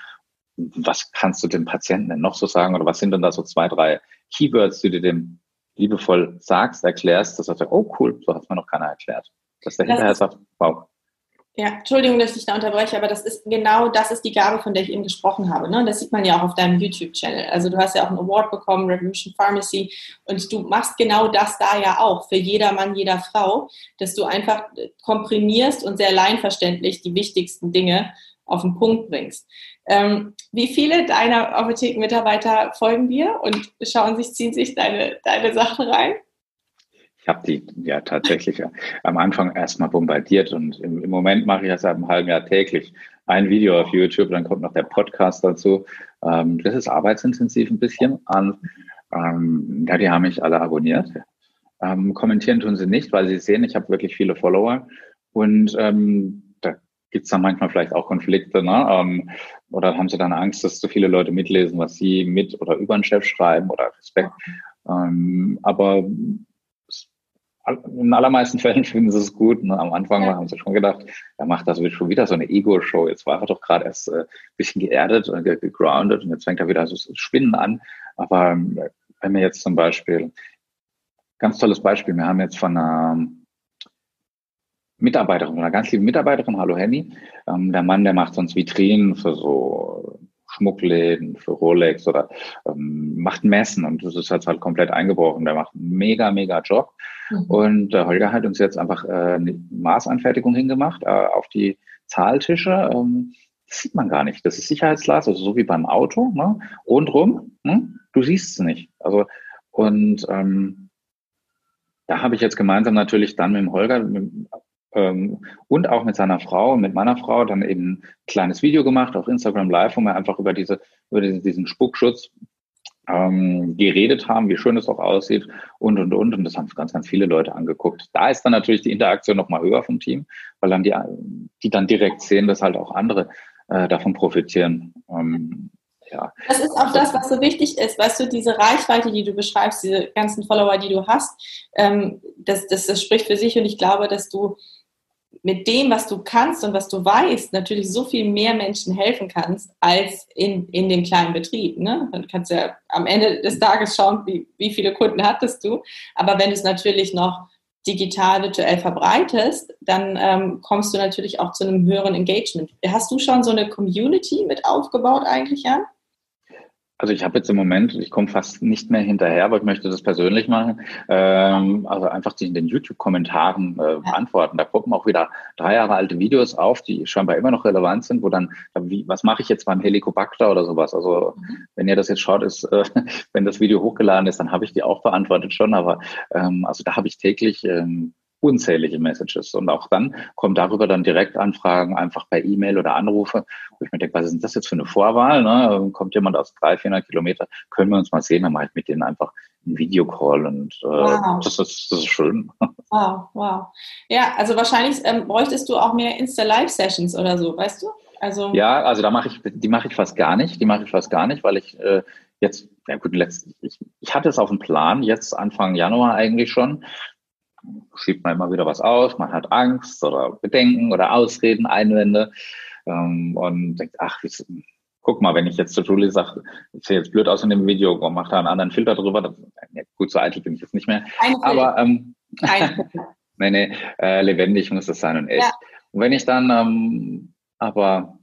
Was kannst du dem Patienten denn noch so sagen? Oder was sind denn da so zwei, drei Keywords, die du dem liebevoll sagst, erklärst, dass er sagt, oh cool, so hat es mir noch keiner erklärt. Dass der hinterher sagt, wow,
ja, Entschuldigung, dass ich da unterbreche, aber das ist genau das ist die Gabe, von der ich eben gesprochen habe. Ne? Das sieht man ja auch auf deinem YouTube-Channel. Also du hast ja auch einen Award bekommen, Revolution Pharmacy, und du machst genau das da ja auch für jeder Mann, jeder Frau, dass du einfach komprimierst und sehr leinverständlich die wichtigsten Dinge auf den Punkt bringst. Ähm, wie viele deiner Apothekenmitarbeiter folgen dir und schauen sich, ziehen sich deine, deine Sachen rein?
Ich habe die ja tatsächlich am Anfang erstmal bombardiert und im, im Moment mache ich das seit einem halben Jahr täglich. Ein Video auf YouTube, dann kommt noch der Podcast dazu. Ähm, das ist arbeitsintensiv ein bisschen. Und, ähm, ja, die haben mich alle abonniert. Ähm, kommentieren tun sie nicht, weil sie sehen, ich habe wirklich viele Follower. Und ähm, da gibt's dann manchmal vielleicht auch Konflikte. Ne? Ähm, oder haben sie dann Angst, dass zu viele Leute mitlesen, was sie mit oder über den Chef schreiben oder Respekt. Ähm, aber in allermeisten Fällen finden sie es gut. Ne? Am Anfang ja. haben sie schon gedacht, er macht das schon wieder so eine Ego-Show. Jetzt war er doch gerade erst äh, bisschen geerdet und gegroundet und jetzt fängt er wieder so Spinnen an. Aber ähm, wenn wir jetzt zum Beispiel, ganz tolles Beispiel, wir haben jetzt von einer Mitarbeiterin, einer ganz lieben Mitarbeiterin, hallo Henny, ähm, der Mann, der macht sonst Vitrinen für so Schmuckläden, für Rolex oder ähm, macht Messen und das ist jetzt halt komplett eingebrochen. Der macht einen mega, mega Job. Mhm. Und der Holger hat uns jetzt einfach äh, eine Maßanfertigung hingemacht äh, auf die Zahltische. Ähm, das sieht man gar nicht. Das ist Sicherheitsglas, also so wie beim Auto, ne? rundrum. Ne? Du siehst es nicht. Also und ähm, da habe ich jetzt gemeinsam natürlich dann mit dem Holger mit, ähm, und auch mit seiner Frau, mit meiner Frau, dann eben ein kleines Video gemacht auf Instagram Live, wo wir einfach über diese über diesen Spuckschutz ähm, geredet haben, wie schön es auch aussieht und, und, und. Und das haben ganz, ganz viele Leute angeguckt. Da ist dann natürlich die Interaktion noch mal höher vom Team, weil dann die, die dann direkt sehen, dass halt auch andere äh, davon profitieren. Ähm,
ja. Das ist auch das, was so wichtig ist. Weißt du, diese Reichweite, die du beschreibst, diese ganzen Follower, die du hast, ähm, das, das, das spricht für sich und ich glaube, dass du mit dem, was du kannst und was du weißt, natürlich so viel mehr Menschen helfen kannst, als in, in dem kleinen Betrieb. Ne? Dann kannst ja am Ende des Tages schauen, wie, wie viele Kunden hattest du. Aber wenn du es natürlich noch digital, virtuell verbreitest, dann ähm, kommst du natürlich auch zu einem höheren Engagement. Hast du schon so eine Community mit aufgebaut eigentlich, Jan?
Also ich habe jetzt im Moment, ich komme fast nicht mehr hinterher, aber ich möchte das persönlich machen. Ähm, also einfach die in den YouTube-Kommentaren äh, beantworten. Da poppen auch wieder drei Jahre alte Videos auf, die scheinbar immer noch relevant sind, wo dann, wie, was mache ich jetzt beim Helicobacter oder sowas? Also mhm. wenn ihr das jetzt schaut, ist, äh, wenn das Video hochgeladen ist, dann habe ich die auch beantwortet schon. Aber ähm, also da habe ich täglich ähm, unzählige Messages. Und auch dann kommen darüber dann direkt Anfragen, einfach per E-Mail oder Anrufe, wo ich mir denke, was ist denn das jetzt für eine Vorwahl? Ne? Kommt jemand aus 300, 400 Kilometer, können wir uns mal sehen, dann mache ich mit denen einfach einen Videocall und äh, wow. das, ist, das ist schön.
Wow, wow. Ja, also wahrscheinlich ähm, bräuchtest du auch mehr Insta-Live-Sessions oder so, weißt du?
Also ja, also da mache ich, die mache ich fast gar nicht, die mache ich fast gar nicht, weil ich äh, jetzt, ja gut, letztlich, ich, ich hatte es auf dem Plan, jetzt Anfang Januar eigentlich schon, schiebt man immer wieder was aus, man hat Angst oder Bedenken oder Ausreden, Einwände ähm, und denkt, ach, wie, guck mal, wenn ich jetzt zu Julie sage, ich sehe jetzt blöd aus in dem Video und mache da einen anderen Filter drüber, das, ja, gut, so eitel bin ich jetzt nicht mehr. Ein aber ähm, nee, nee, äh, lebendig muss das sein und echt. Ja. Und wenn ich dann ähm, aber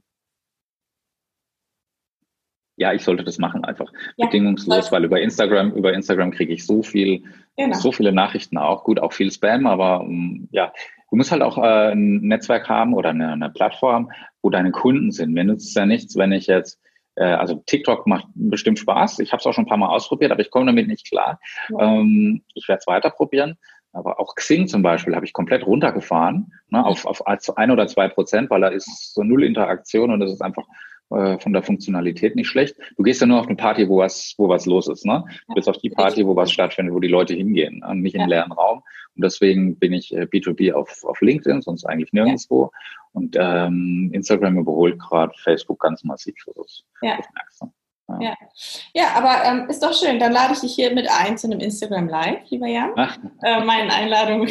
ja, ich sollte das machen einfach ja, bedingungslos, weil über Instagram, über Instagram kriege ich so viel, genau. so viele Nachrichten auch, gut, auch viel Spam, aber ähm, ja, du musst halt auch äh, ein Netzwerk haben oder eine, eine Plattform, wo deine Kunden sind. Mir nützt es ja nichts, wenn ich jetzt äh, also TikTok macht bestimmt Spaß. Ich habe es auch schon ein paar Mal ausprobiert, aber ich komme damit nicht klar. Ja. Ähm, ich werde es weiter probieren. Aber auch Xing zum Beispiel habe ich komplett runtergefahren, ne, auf, auf ein oder zwei Prozent, weil da ist so null Interaktion und das ist einfach äh, von der Funktionalität nicht schlecht. Du gehst ja nur auf eine Party, wo was, wo was los ist. Ne? Du bist auf die Party, wo was stattfindet, wo die Leute hingehen, und nicht in den leeren Raum. Und deswegen bin ich B2B äh, auf, auf LinkedIn, sonst eigentlich nirgendwo. Ja. Und ähm, Instagram überholt gerade Facebook ganz massiv. Das
ja. Ja. ja. ja, aber ähm, ist doch schön. Dann lade ich dich hier mit ein zu einem Instagram Live, lieber Jan. Äh, meine Einladung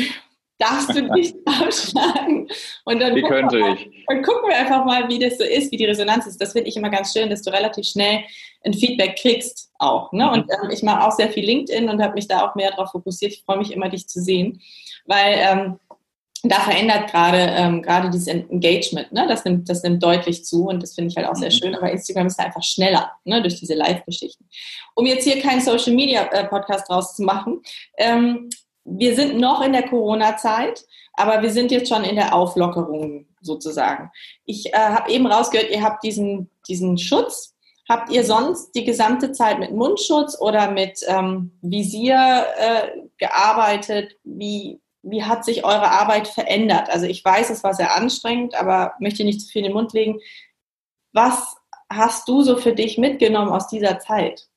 darfst du nicht abschlagen. Und dann,
Wie könnte
mal,
ich?
dann gucken wir einfach mal, wie das so ist, wie die Resonanz ist. Das finde ich immer ganz schön, dass du relativ schnell ein Feedback kriegst auch. Ne? Mhm. Und ähm, ich mache auch sehr viel LinkedIn und habe mich da auch mehr darauf fokussiert. Ich freue mich immer, dich zu sehen, weil ähm, da verändert gerade ähm, gerade dieses Engagement, ne? das, nimmt, das nimmt deutlich zu und das finde ich halt auch sehr mhm. schön, aber Instagram ist einfach schneller ne? durch diese Live-Geschichten. Um jetzt hier keinen Social-Media-Podcast draus zu machen, ähm, wir sind noch in der Corona-Zeit, aber wir sind jetzt schon in der Auflockerung sozusagen. Ich äh, habe eben rausgehört, ihr habt diesen, diesen Schutz. Habt ihr sonst die gesamte Zeit mit Mundschutz oder mit ähm, Visier äh, gearbeitet? Wie, wie hat sich eure Arbeit verändert? Also ich weiß, es war sehr anstrengend, aber möchte nicht zu viel in den Mund legen. Was hast du so für dich mitgenommen aus dieser Zeit?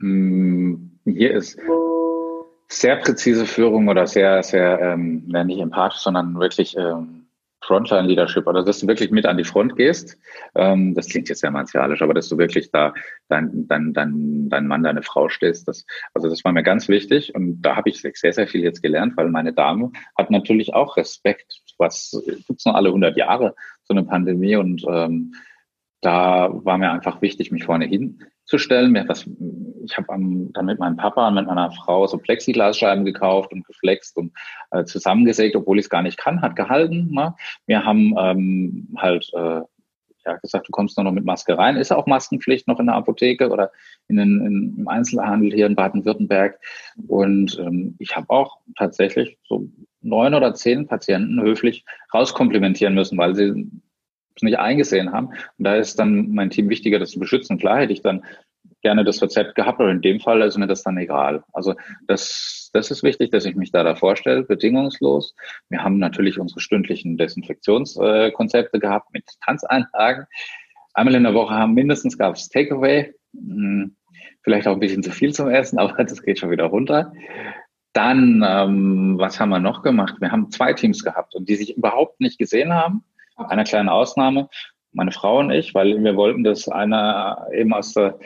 Hm, hier ist sehr präzise Führung oder sehr, sehr, ähm, nicht empathisch, sondern wirklich ähm, Frontline-Leadership oder dass du wirklich mit an die Front gehst. Ähm, das klingt jetzt sehr martialisch, aber dass du wirklich da dein, dein, dein, dein Mann, deine Frau stehst. Das, also das war mir ganz wichtig und da habe ich sehr, sehr viel jetzt gelernt, weil meine Dame hat natürlich auch Respekt. Was gibt's noch alle 100 Jahre so eine Pandemie und ähm, da war mir einfach wichtig, mich vorne hinzustellen. Mir was, ich habe dann mit meinem Papa und mit meiner Frau so Plexiglasscheiben gekauft und geflext und äh, zusammengesägt, obwohl ich es gar nicht kann, hat gehalten. Ne? Wir haben ähm, halt äh, ja, gesagt, du kommst nur noch mit Maske rein. Ist auch Maskenpflicht noch in der Apotheke oder in den, in, im Einzelhandel hier in Baden-Württemberg. Und ähm, ich habe auch tatsächlich so neun oder zehn Patienten höflich rauskomplimentieren müssen, weil sie nicht eingesehen haben. Und da ist dann mein Team wichtiger, das zu beschützen. Klar hätte ich dann gerne das Rezept gehabt, aber in dem Fall ist mir das dann egal. Also das, das ist wichtig, dass ich mich da, vorstelle, bedingungslos. Wir haben natürlich unsere stündlichen Desinfektionskonzepte gehabt mit Tanzeinlagen. Einmal in der Woche haben mindestens gab es Takeaway. Hm, vielleicht auch ein bisschen zu viel zum Essen, aber das geht schon wieder runter. Dann, ähm, was haben wir noch gemacht? Wir haben zwei Teams gehabt und die sich überhaupt nicht gesehen haben einer kleinen Ausnahme. Meine Frau und ich, weil wir wollten, dass einer eben aus der,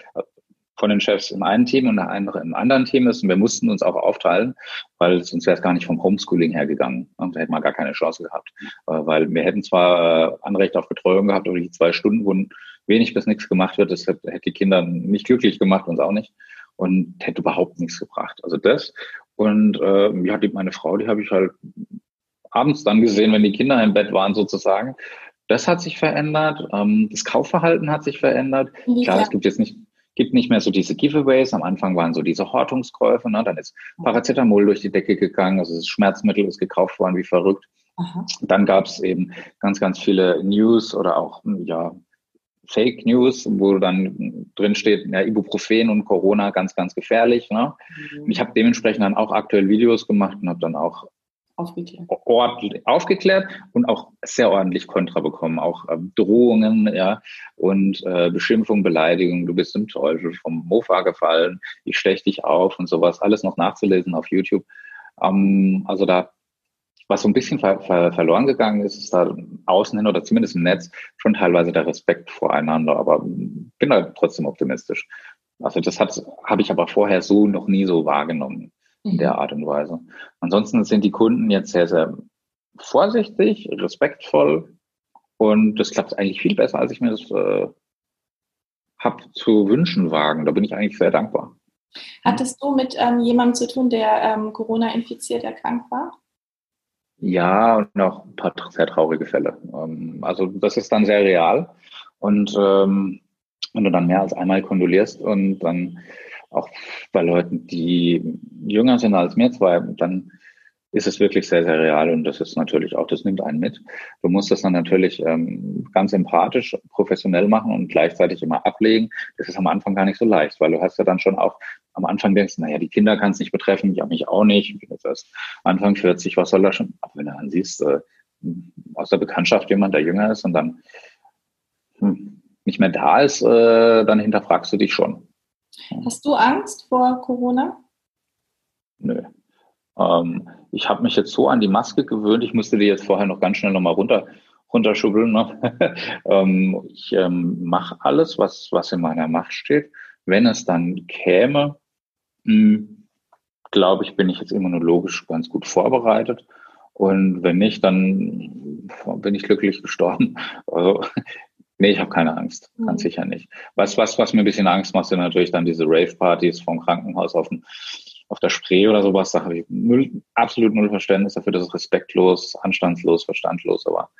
von den Chefs im einen Team und der andere im anderen Team ist. Und wir mussten uns auch aufteilen, weil sonst wäre es gar nicht vom Homeschooling hergegangen. Und da hätten wir gar keine Chance gehabt. Äh, weil wir hätten zwar äh, Anrecht auf Betreuung gehabt, aber die zwei Stunden, wo wenig bis nichts gemacht wird, das hätte die Kinder nicht glücklich gemacht, uns auch nicht. Und hätte überhaupt nichts gebracht. Also das. Und äh, ja, die, meine Frau, die habe ich halt abends dann gesehen, wenn die Kinder im Bett waren sozusagen. Das hat sich verändert. Ähm, das Kaufverhalten hat sich verändert. Wie Klar, es gibt jetzt nicht, gibt nicht mehr so diese Giveaways. Am Anfang waren so diese Hortungskäufe. Ne? Dann ist Paracetamol durch die Decke gegangen. Also das Schmerzmittel ist gekauft worden wie verrückt. Aha. Dann gab es eben ganz, ganz viele News oder auch ja, Fake News, wo dann drin steht, ja, Ibuprofen und Corona ganz, ganz gefährlich. Ne? Mhm. Ich habe dementsprechend dann auch aktuell Videos gemacht und habe dann auch aufgeklärt. Ordentlich aufgeklärt und auch sehr ordentlich Kontra bekommen, auch äh, Drohungen, ja, und äh, Beschimpfung, Beleidigung, du bist im Teufel vom Mofa gefallen, ich stech dich auf und sowas, alles noch nachzulesen auf YouTube. Ähm, also da, was so ein bisschen ver ver verloren gegangen ist, ist da außen hin oder zumindest im Netz schon teilweise der Respekt voreinander, aber bin da trotzdem optimistisch. Also das habe ich aber vorher so noch nie so wahrgenommen in der. Art und Weise. Ansonsten sind die Kunden jetzt sehr, sehr vorsichtig, respektvoll und das klappt eigentlich viel besser, als ich mir das äh, habe zu wünschen wagen. Da bin ich eigentlich sehr dankbar.
Hattest du mit ähm, jemandem zu tun, der ähm, Corona infiziert erkrankt war?
Ja, und auch ein paar sehr traurige Fälle. Ähm, also das ist dann sehr real. Und ähm, wenn du dann mehr als einmal kondolierst und dann auch bei Leuten, die jünger sind als mir zwei, dann ist es wirklich sehr, sehr real und das ist natürlich auch, das nimmt einen mit. Du musst das dann natürlich ähm, ganz empathisch, professionell machen und gleichzeitig immer ablegen. Das ist am Anfang gar nicht so leicht, weil du hast ja dann schon auch am Anfang denkst, naja, die Kinder kann es nicht betreffen, ja mich auch nicht. Ich bin jetzt erst Anfang 40, was soll da schon? Aber wenn du dann siehst, äh, aus der Bekanntschaft jemand, der jünger ist und dann hm, nicht mehr da ist, äh, dann hinterfragst du dich schon.
Hast du Angst vor Corona?
Nö. Ähm, ich habe mich jetzt so an die Maske gewöhnt, ich musste die jetzt vorher noch ganz schnell nochmal runter, runterschubbeln. Ne? ähm, ich ähm, mache alles, was, was in meiner Macht steht. Wenn es dann käme, hm, glaube ich, bin ich jetzt immunologisch ganz gut vorbereitet. Und wenn nicht, dann bin ich glücklich gestorben. Also, nee, ich habe keine Angst, ganz mhm. sicher nicht. Was, was, was mir ein bisschen Angst macht, sind natürlich dann diese Rave-Partys vom Krankenhaus auf, dem, auf der Spree oder sowas. Da habe ich null, absolut null Verständnis dafür. Das ist respektlos, anstandslos, verstandlos, aber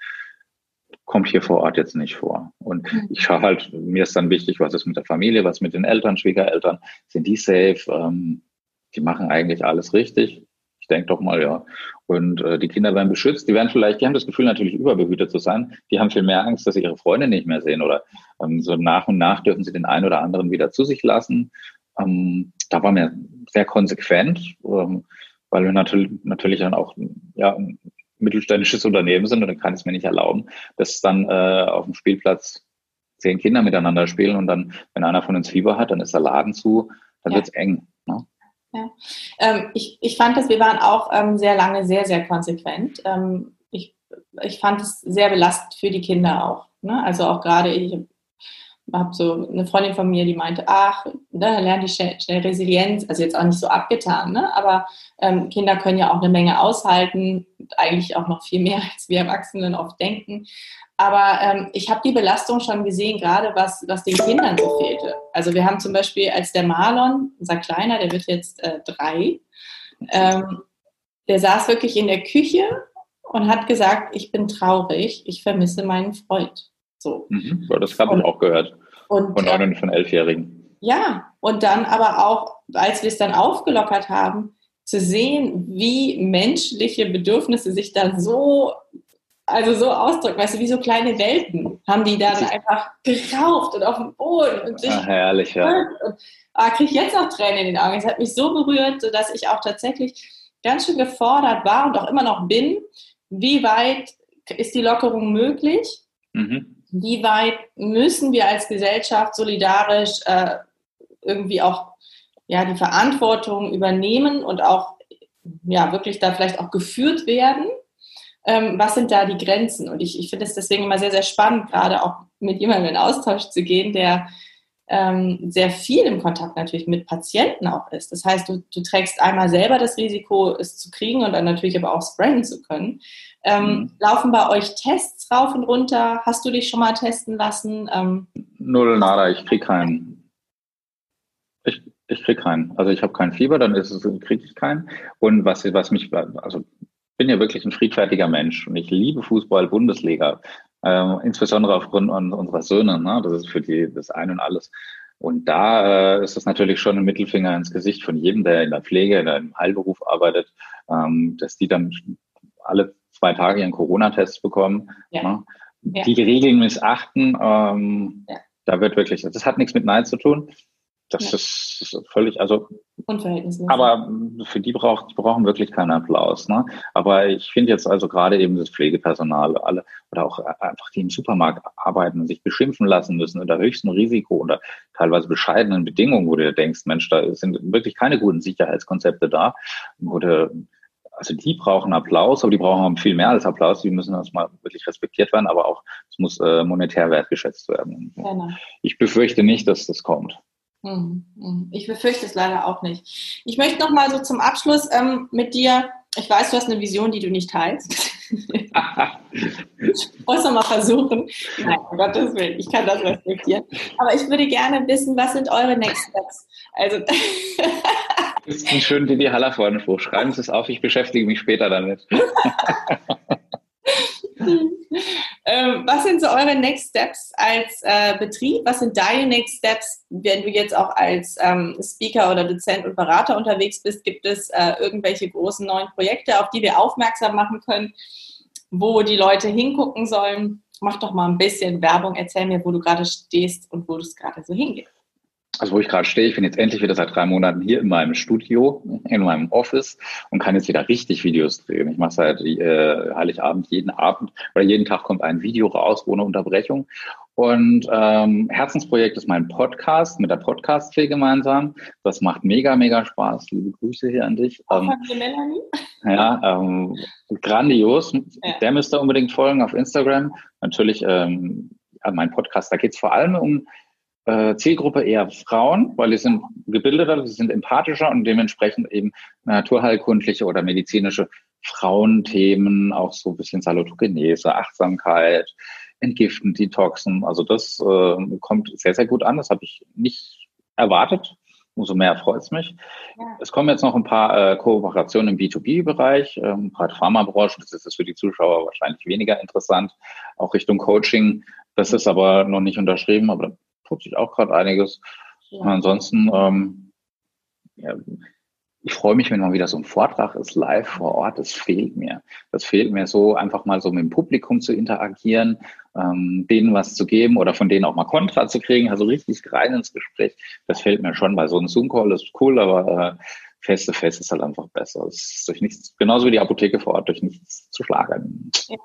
kommt hier vor Ort jetzt nicht vor. Und mhm. ich schaue halt, mir ist dann wichtig, was ist mit der Familie, was mit den Eltern, Schwiegereltern, sind die safe? Ähm, die machen eigentlich alles richtig. Ich denke doch mal, ja. Und äh, die Kinder werden beschützt. Die werden vielleicht, die haben das Gefühl, natürlich überbehütet zu sein. Die haben viel mehr Angst, dass sie ihre Freunde nicht mehr sehen. Oder ähm, so nach und nach dürfen sie den einen oder anderen wieder zu sich lassen. Ähm, da waren wir sehr konsequent, ähm, weil wir natürlich, natürlich dann auch ja, ein mittelständisches Unternehmen sind und dann kann ich es mir nicht erlauben, dass dann äh, auf dem Spielplatz zehn Kinder miteinander spielen und dann, wenn einer von uns Fieber hat, dann ist der Laden zu, dann ja. wird's eng.
Ja. Ähm, ich, ich fand dass wir waren auch ähm, sehr lange sehr, sehr konsequent. Ähm, ich, ich fand es sehr belastend für die Kinder auch. Ne? Also auch gerade, ich so eine Freundin von mir, die meinte, ach, da lernen die schnell, schnell Resilienz, also jetzt auch nicht so abgetan, ne? aber ähm, Kinder können ja auch eine Menge aushalten, eigentlich auch noch viel mehr, als wir Erwachsenen oft denken. Aber ähm, ich habe die Belastung schon gesehen, gerade was, was den Kindern so fehlte. Also wir haben zum Beispiel, als der Marlon, unser Kleiner, der wird jetzt äh, drei, ähm, der saß wirklich in der Küche und hat gesagt, ich bin traurig, ich vermisse meinen Freund. So.
Mhm, das habe ich auch gehört. Und, von neun und von elfjährigen.
Ja, und dann aber auch, als wir es dann aufgelockert haben, zu sehen, wie menschliche Bedürfnisse sich dann so, also so ausdrücken, weißt du, wie so kleine Welten haben die dann einfach gerauft und auf dem Boden und sich.
Ach, herrlich, ja.
Und, ah, kriege ich jetzt auch Tränen in den Augen. Es hat mich so berührt, dass ich auch tatsächlich ganz schön gefordert war und auch immer noch bin, wie weit ist die Lockerung möglich? Mhm wie weit müssen wir als Gesellschaft solidarisch äh, irgendwie auch ja, die Verantwortung übernehmen und auch ja, wirklich da vielleicht auch geführt werden? Ähm, was sind da die Grenzen? Und ich, ich finde es deswegen immer sehr, sehr spannend, gerade auch mit jemandem in Austausch zu gehen, der ähm, sehr viel im Kontakt natürlich mit Patienten auch ist. Das heißt, du, du trägst einmal selber das Risiko, es zu kriegen und dann natürlich aber auch sprayen zu können. Ähm, mhm. Laufen bei euch Tests rauf und runter? Hast du dich schon mal testen lassen? Ähm,
Null, nada, ich krieg keinen. Ich, ich krieg keinen. Also ich habe kein Fieber, dann ist es, kriege ich keinen. Und was, was mich, also bin ja wirklich ein friedfertiger Mensch und ich liebe Fußball, Bundesliga, äh, insbesondere aufgrund unserer Söhne. Ne? Das ist für die das Ein und Alles. Und da äh, ist es natürlich schon ein Mittelfinger ins Gesicht von jedem, der in der Pflege, in einem Heilberuf arbeitet, ähm, dass die dann alle zwei Tage ihren Corona-Test bekommen. Ja. Ne? Ja. Die Regeln missachten. Ähm, ja. Da wird wirklich, das hat nichts mit Neid zu tun. Das ja. ist völlig, also. Unverhältnismäßig. Aber für die braucht, die brauchen wirklich keinen Applaus. Ne? Aber ich finde jetzt also gerade eben das Pflegepersonal, alle oder auch einfach die im Supermarkt arbeiten sich beschimpfen lassen müssen unter höchstem Risiko oder teilweise bescheidenen Bedingungen, wo du denkst, Mensch, da sind wirklich keine guten Sicherheitskonzepte da, wo du also die brauchen Applaus, aber die brauchen viel mehr als Applaus. Die müssen erstmal wirklich respektiert werden, aber auch es muss äh, monetär wertgeschätzt werden. Genau. Ich befürchte nicht, dass das kommt.
Hm, hm. Ich befürchte es leider auch nicht. Ich möchte noch mal so zum Abschluss ähm, mit dir, ich weiß, du hast eine Vision, die du nicht teilst. ich muss noch mal versuchen. Nein, um Gottes Willen, ich kann das respektieren. Aber ich würde gerne wissen, was sind eure Next Steps? Also
Das ist ein schöner Didi Haller vorne Spruch. Schreiben Sie es auf, ich beschäftige mich später damit.
ähm, was sind so eure Next Steps als äh, Betrieb? Was sind deine Next Steps, wenn du jetzt auch als ähm, Speaker oder Dozent und Berater unterwegs bist? Gibt es äh, irgendwelche großen neuen Projekte, auf die wir aufmerksam machen können, wo die Leute hingucken sollen? Mach doch mal ein bisschen Werbung, erzähl mir, wo du gerade stehst und wo es gerade so hingeht
also wo ich gerade stehe, ich bin jetzt endlich wieder seit drei Monaten hier in meinem Studio, in meinem Office und kann jetzt wieder richtig Videos drehen. Ich mache seit äh, Heiligabend jeden Abend oder jeden Tag kommt ein Video raus ohne Unterbrechung. Und ähm, Herzensprojekt ist mein Podcast mit der Podcast-Fee gemeinsam. Das macht mega, mega Spaß. Liebe Grüße hier an dich.
Auch ähm, Melanie.
Ja, ähm, grandios. Ja. Der müsste unbedingt folgen auf Instagram. Natürlich ähm, mein Podcast, da geht es vor allem um äh, Zielgruppe eher Frauen, weil die sind gebildeter, sie sind empathischer und dementsprechend eben naturheilkundliche oder medizinische Frauenthemen, auch so ein bisschen Salutogenese, Achtsamkeit, Entgiften, Detoxen. Also das äh, kommt sehr, sehr gut an. Das habe ich nicht erwartet. Umso mehr freut es mich. Ja. Es kommen jetzt noch ein paar äh, Kooperationen im B2B-Bereich, ähm, gerade Pharmabranche. Das ist für die Zuschauer wahrscheinlich weniger interessant. Auch Richtung Coaching. Das ist aber noch nicht unterschrieben, aber tut sich auch gerade einiges. Ja. Und ansonsten, ähm, ja, ich freue mich, wenn mal wieder so ein Vortrag ist, live vor Ort. Das fehlt mir. Das fehlt mir so, einfach mal so mit dem Publikum zu interagieren, ähm, denen was zu geben oder von denen auch mal Kontra zu kriegen, also richtig rein ins Gespräch. Das fehlt mir schon, weil so ein Zoom-Call ist cool, aber äh, face to face ist halt einfach besser. Es ist durch nichts, genauso wie die Apotheke vor Ort, durch nichts zu schlagen.
Ja.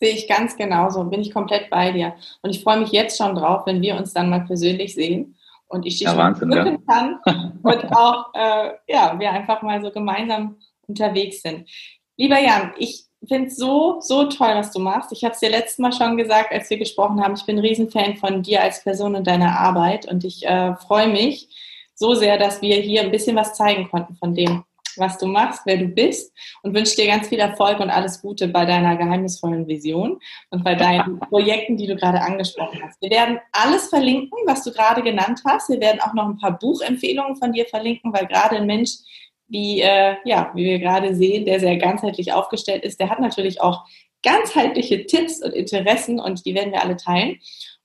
Sehe ich ganz genauso, bin ich komplett bei dir. Und ich freue mich jetzt schon drauf, wenn wir uns dann mal persönlich sehen und ich dich ja,
Wahnsinn, ja.
kann und auch äh, ja, wir einfach mal so gemeinsam unterwegs sind. Lieber Jan, ich finde es so, so toll, was du machst. Ich habe es dir letztes Mal schon gesagt, als wir gesprochen haben. Ich bin ein Riesenfan von dir als Person und deiner Arbeit und ich äh, freue mich so sehr, dass wir hier ein bisschen was zeigen konnten von dem, was du machst, wer du bist und wünsche dir ganz viel Erfolg und alles Gute bei deiner geheimnisvollen Vision und bei deinen Projekten, die du gerade angesprochen hast. Wir werden alles verlinken, was du gerade genannt hast. Wir werden auch noch ein paar Buchempfehlungen von dir verlinken, weil gerade ein Mensch, wie, äh, ja, wie wir gerade sehen, der sehr ganzheitlich aufgestellt ist, der hat natürlich auch ganzheitliche Tipps und Interessen und die werden wir alle teilen.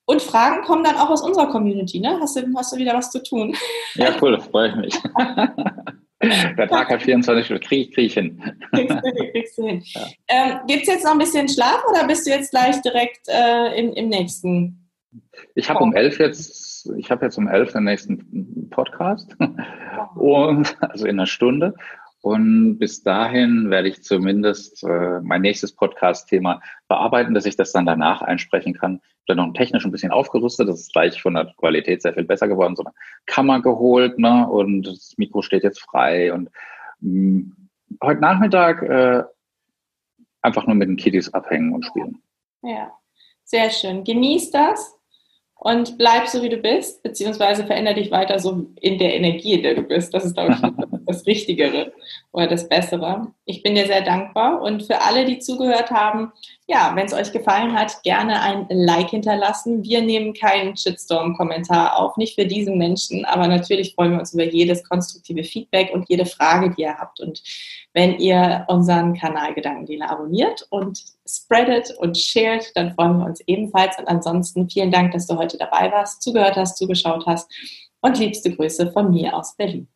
Und Fragen kommen dann auch aus unserer Community, ne? Hast du, hast du wieder was zu tun?
Ja, cool, freue ich mich. Der Tag hat 24 Stunden, kriege krieg ich hin. Kriegst du hin,
kriegst du hin. Ja. Ähm, Gibt es jetzt noch ein bisschen Schlaf oder bist du jetzt gleich direkt äh, im, im nächsten?
Ich habe um elf jetzt, ich habe jetzt um elf den nächsten Podcast. Und, also in einer Stunde. Und bis dahin werde ich zumindest äh, mein nächstes Podcast-Thema bearbeiten, dass ich das dann danach einsprechen kann. Ich habe dann noch technisch ein bisschen aufgerüstet. Das ist gleich von der Qualität sehr viel besser geworden. So eine Kammer geholt, ne? Und das Mikro steht jetzt frei. Und mh, mm, heute Nachmittag äh, einfach nur mit den Kiddies abhängen und spielen.
Ja, sehr schön. Genieß das und bleib so, wie du bist, beziehungsweise verändere dich weiter so in der Energie, in der du bist. Das ist, glaube ich, das Richtigere oder das Bessere. Ich bin dir sehr dankbar und für alle, die zugehört haben, ja, wenn es euch gefallen hat, gerne ein Like hinterlassen. Wir nehmen keinen Shitstorm-Kommentar auf, nicht für diesen Menschen, aber natürlich freuen wir uns über jedes konstruktive Feedback und jede Frage, die ihr habt. Und wenn ihr unseren Kanal Gedankendealer abonniert und spreadet und shared, dann freuen wir uns ebenfalls. Und ansonsten vielen Dank, dass du heute dabei warst, zugehört hast, zugeschaut hast und liebste Grüße von mir aus Berlin.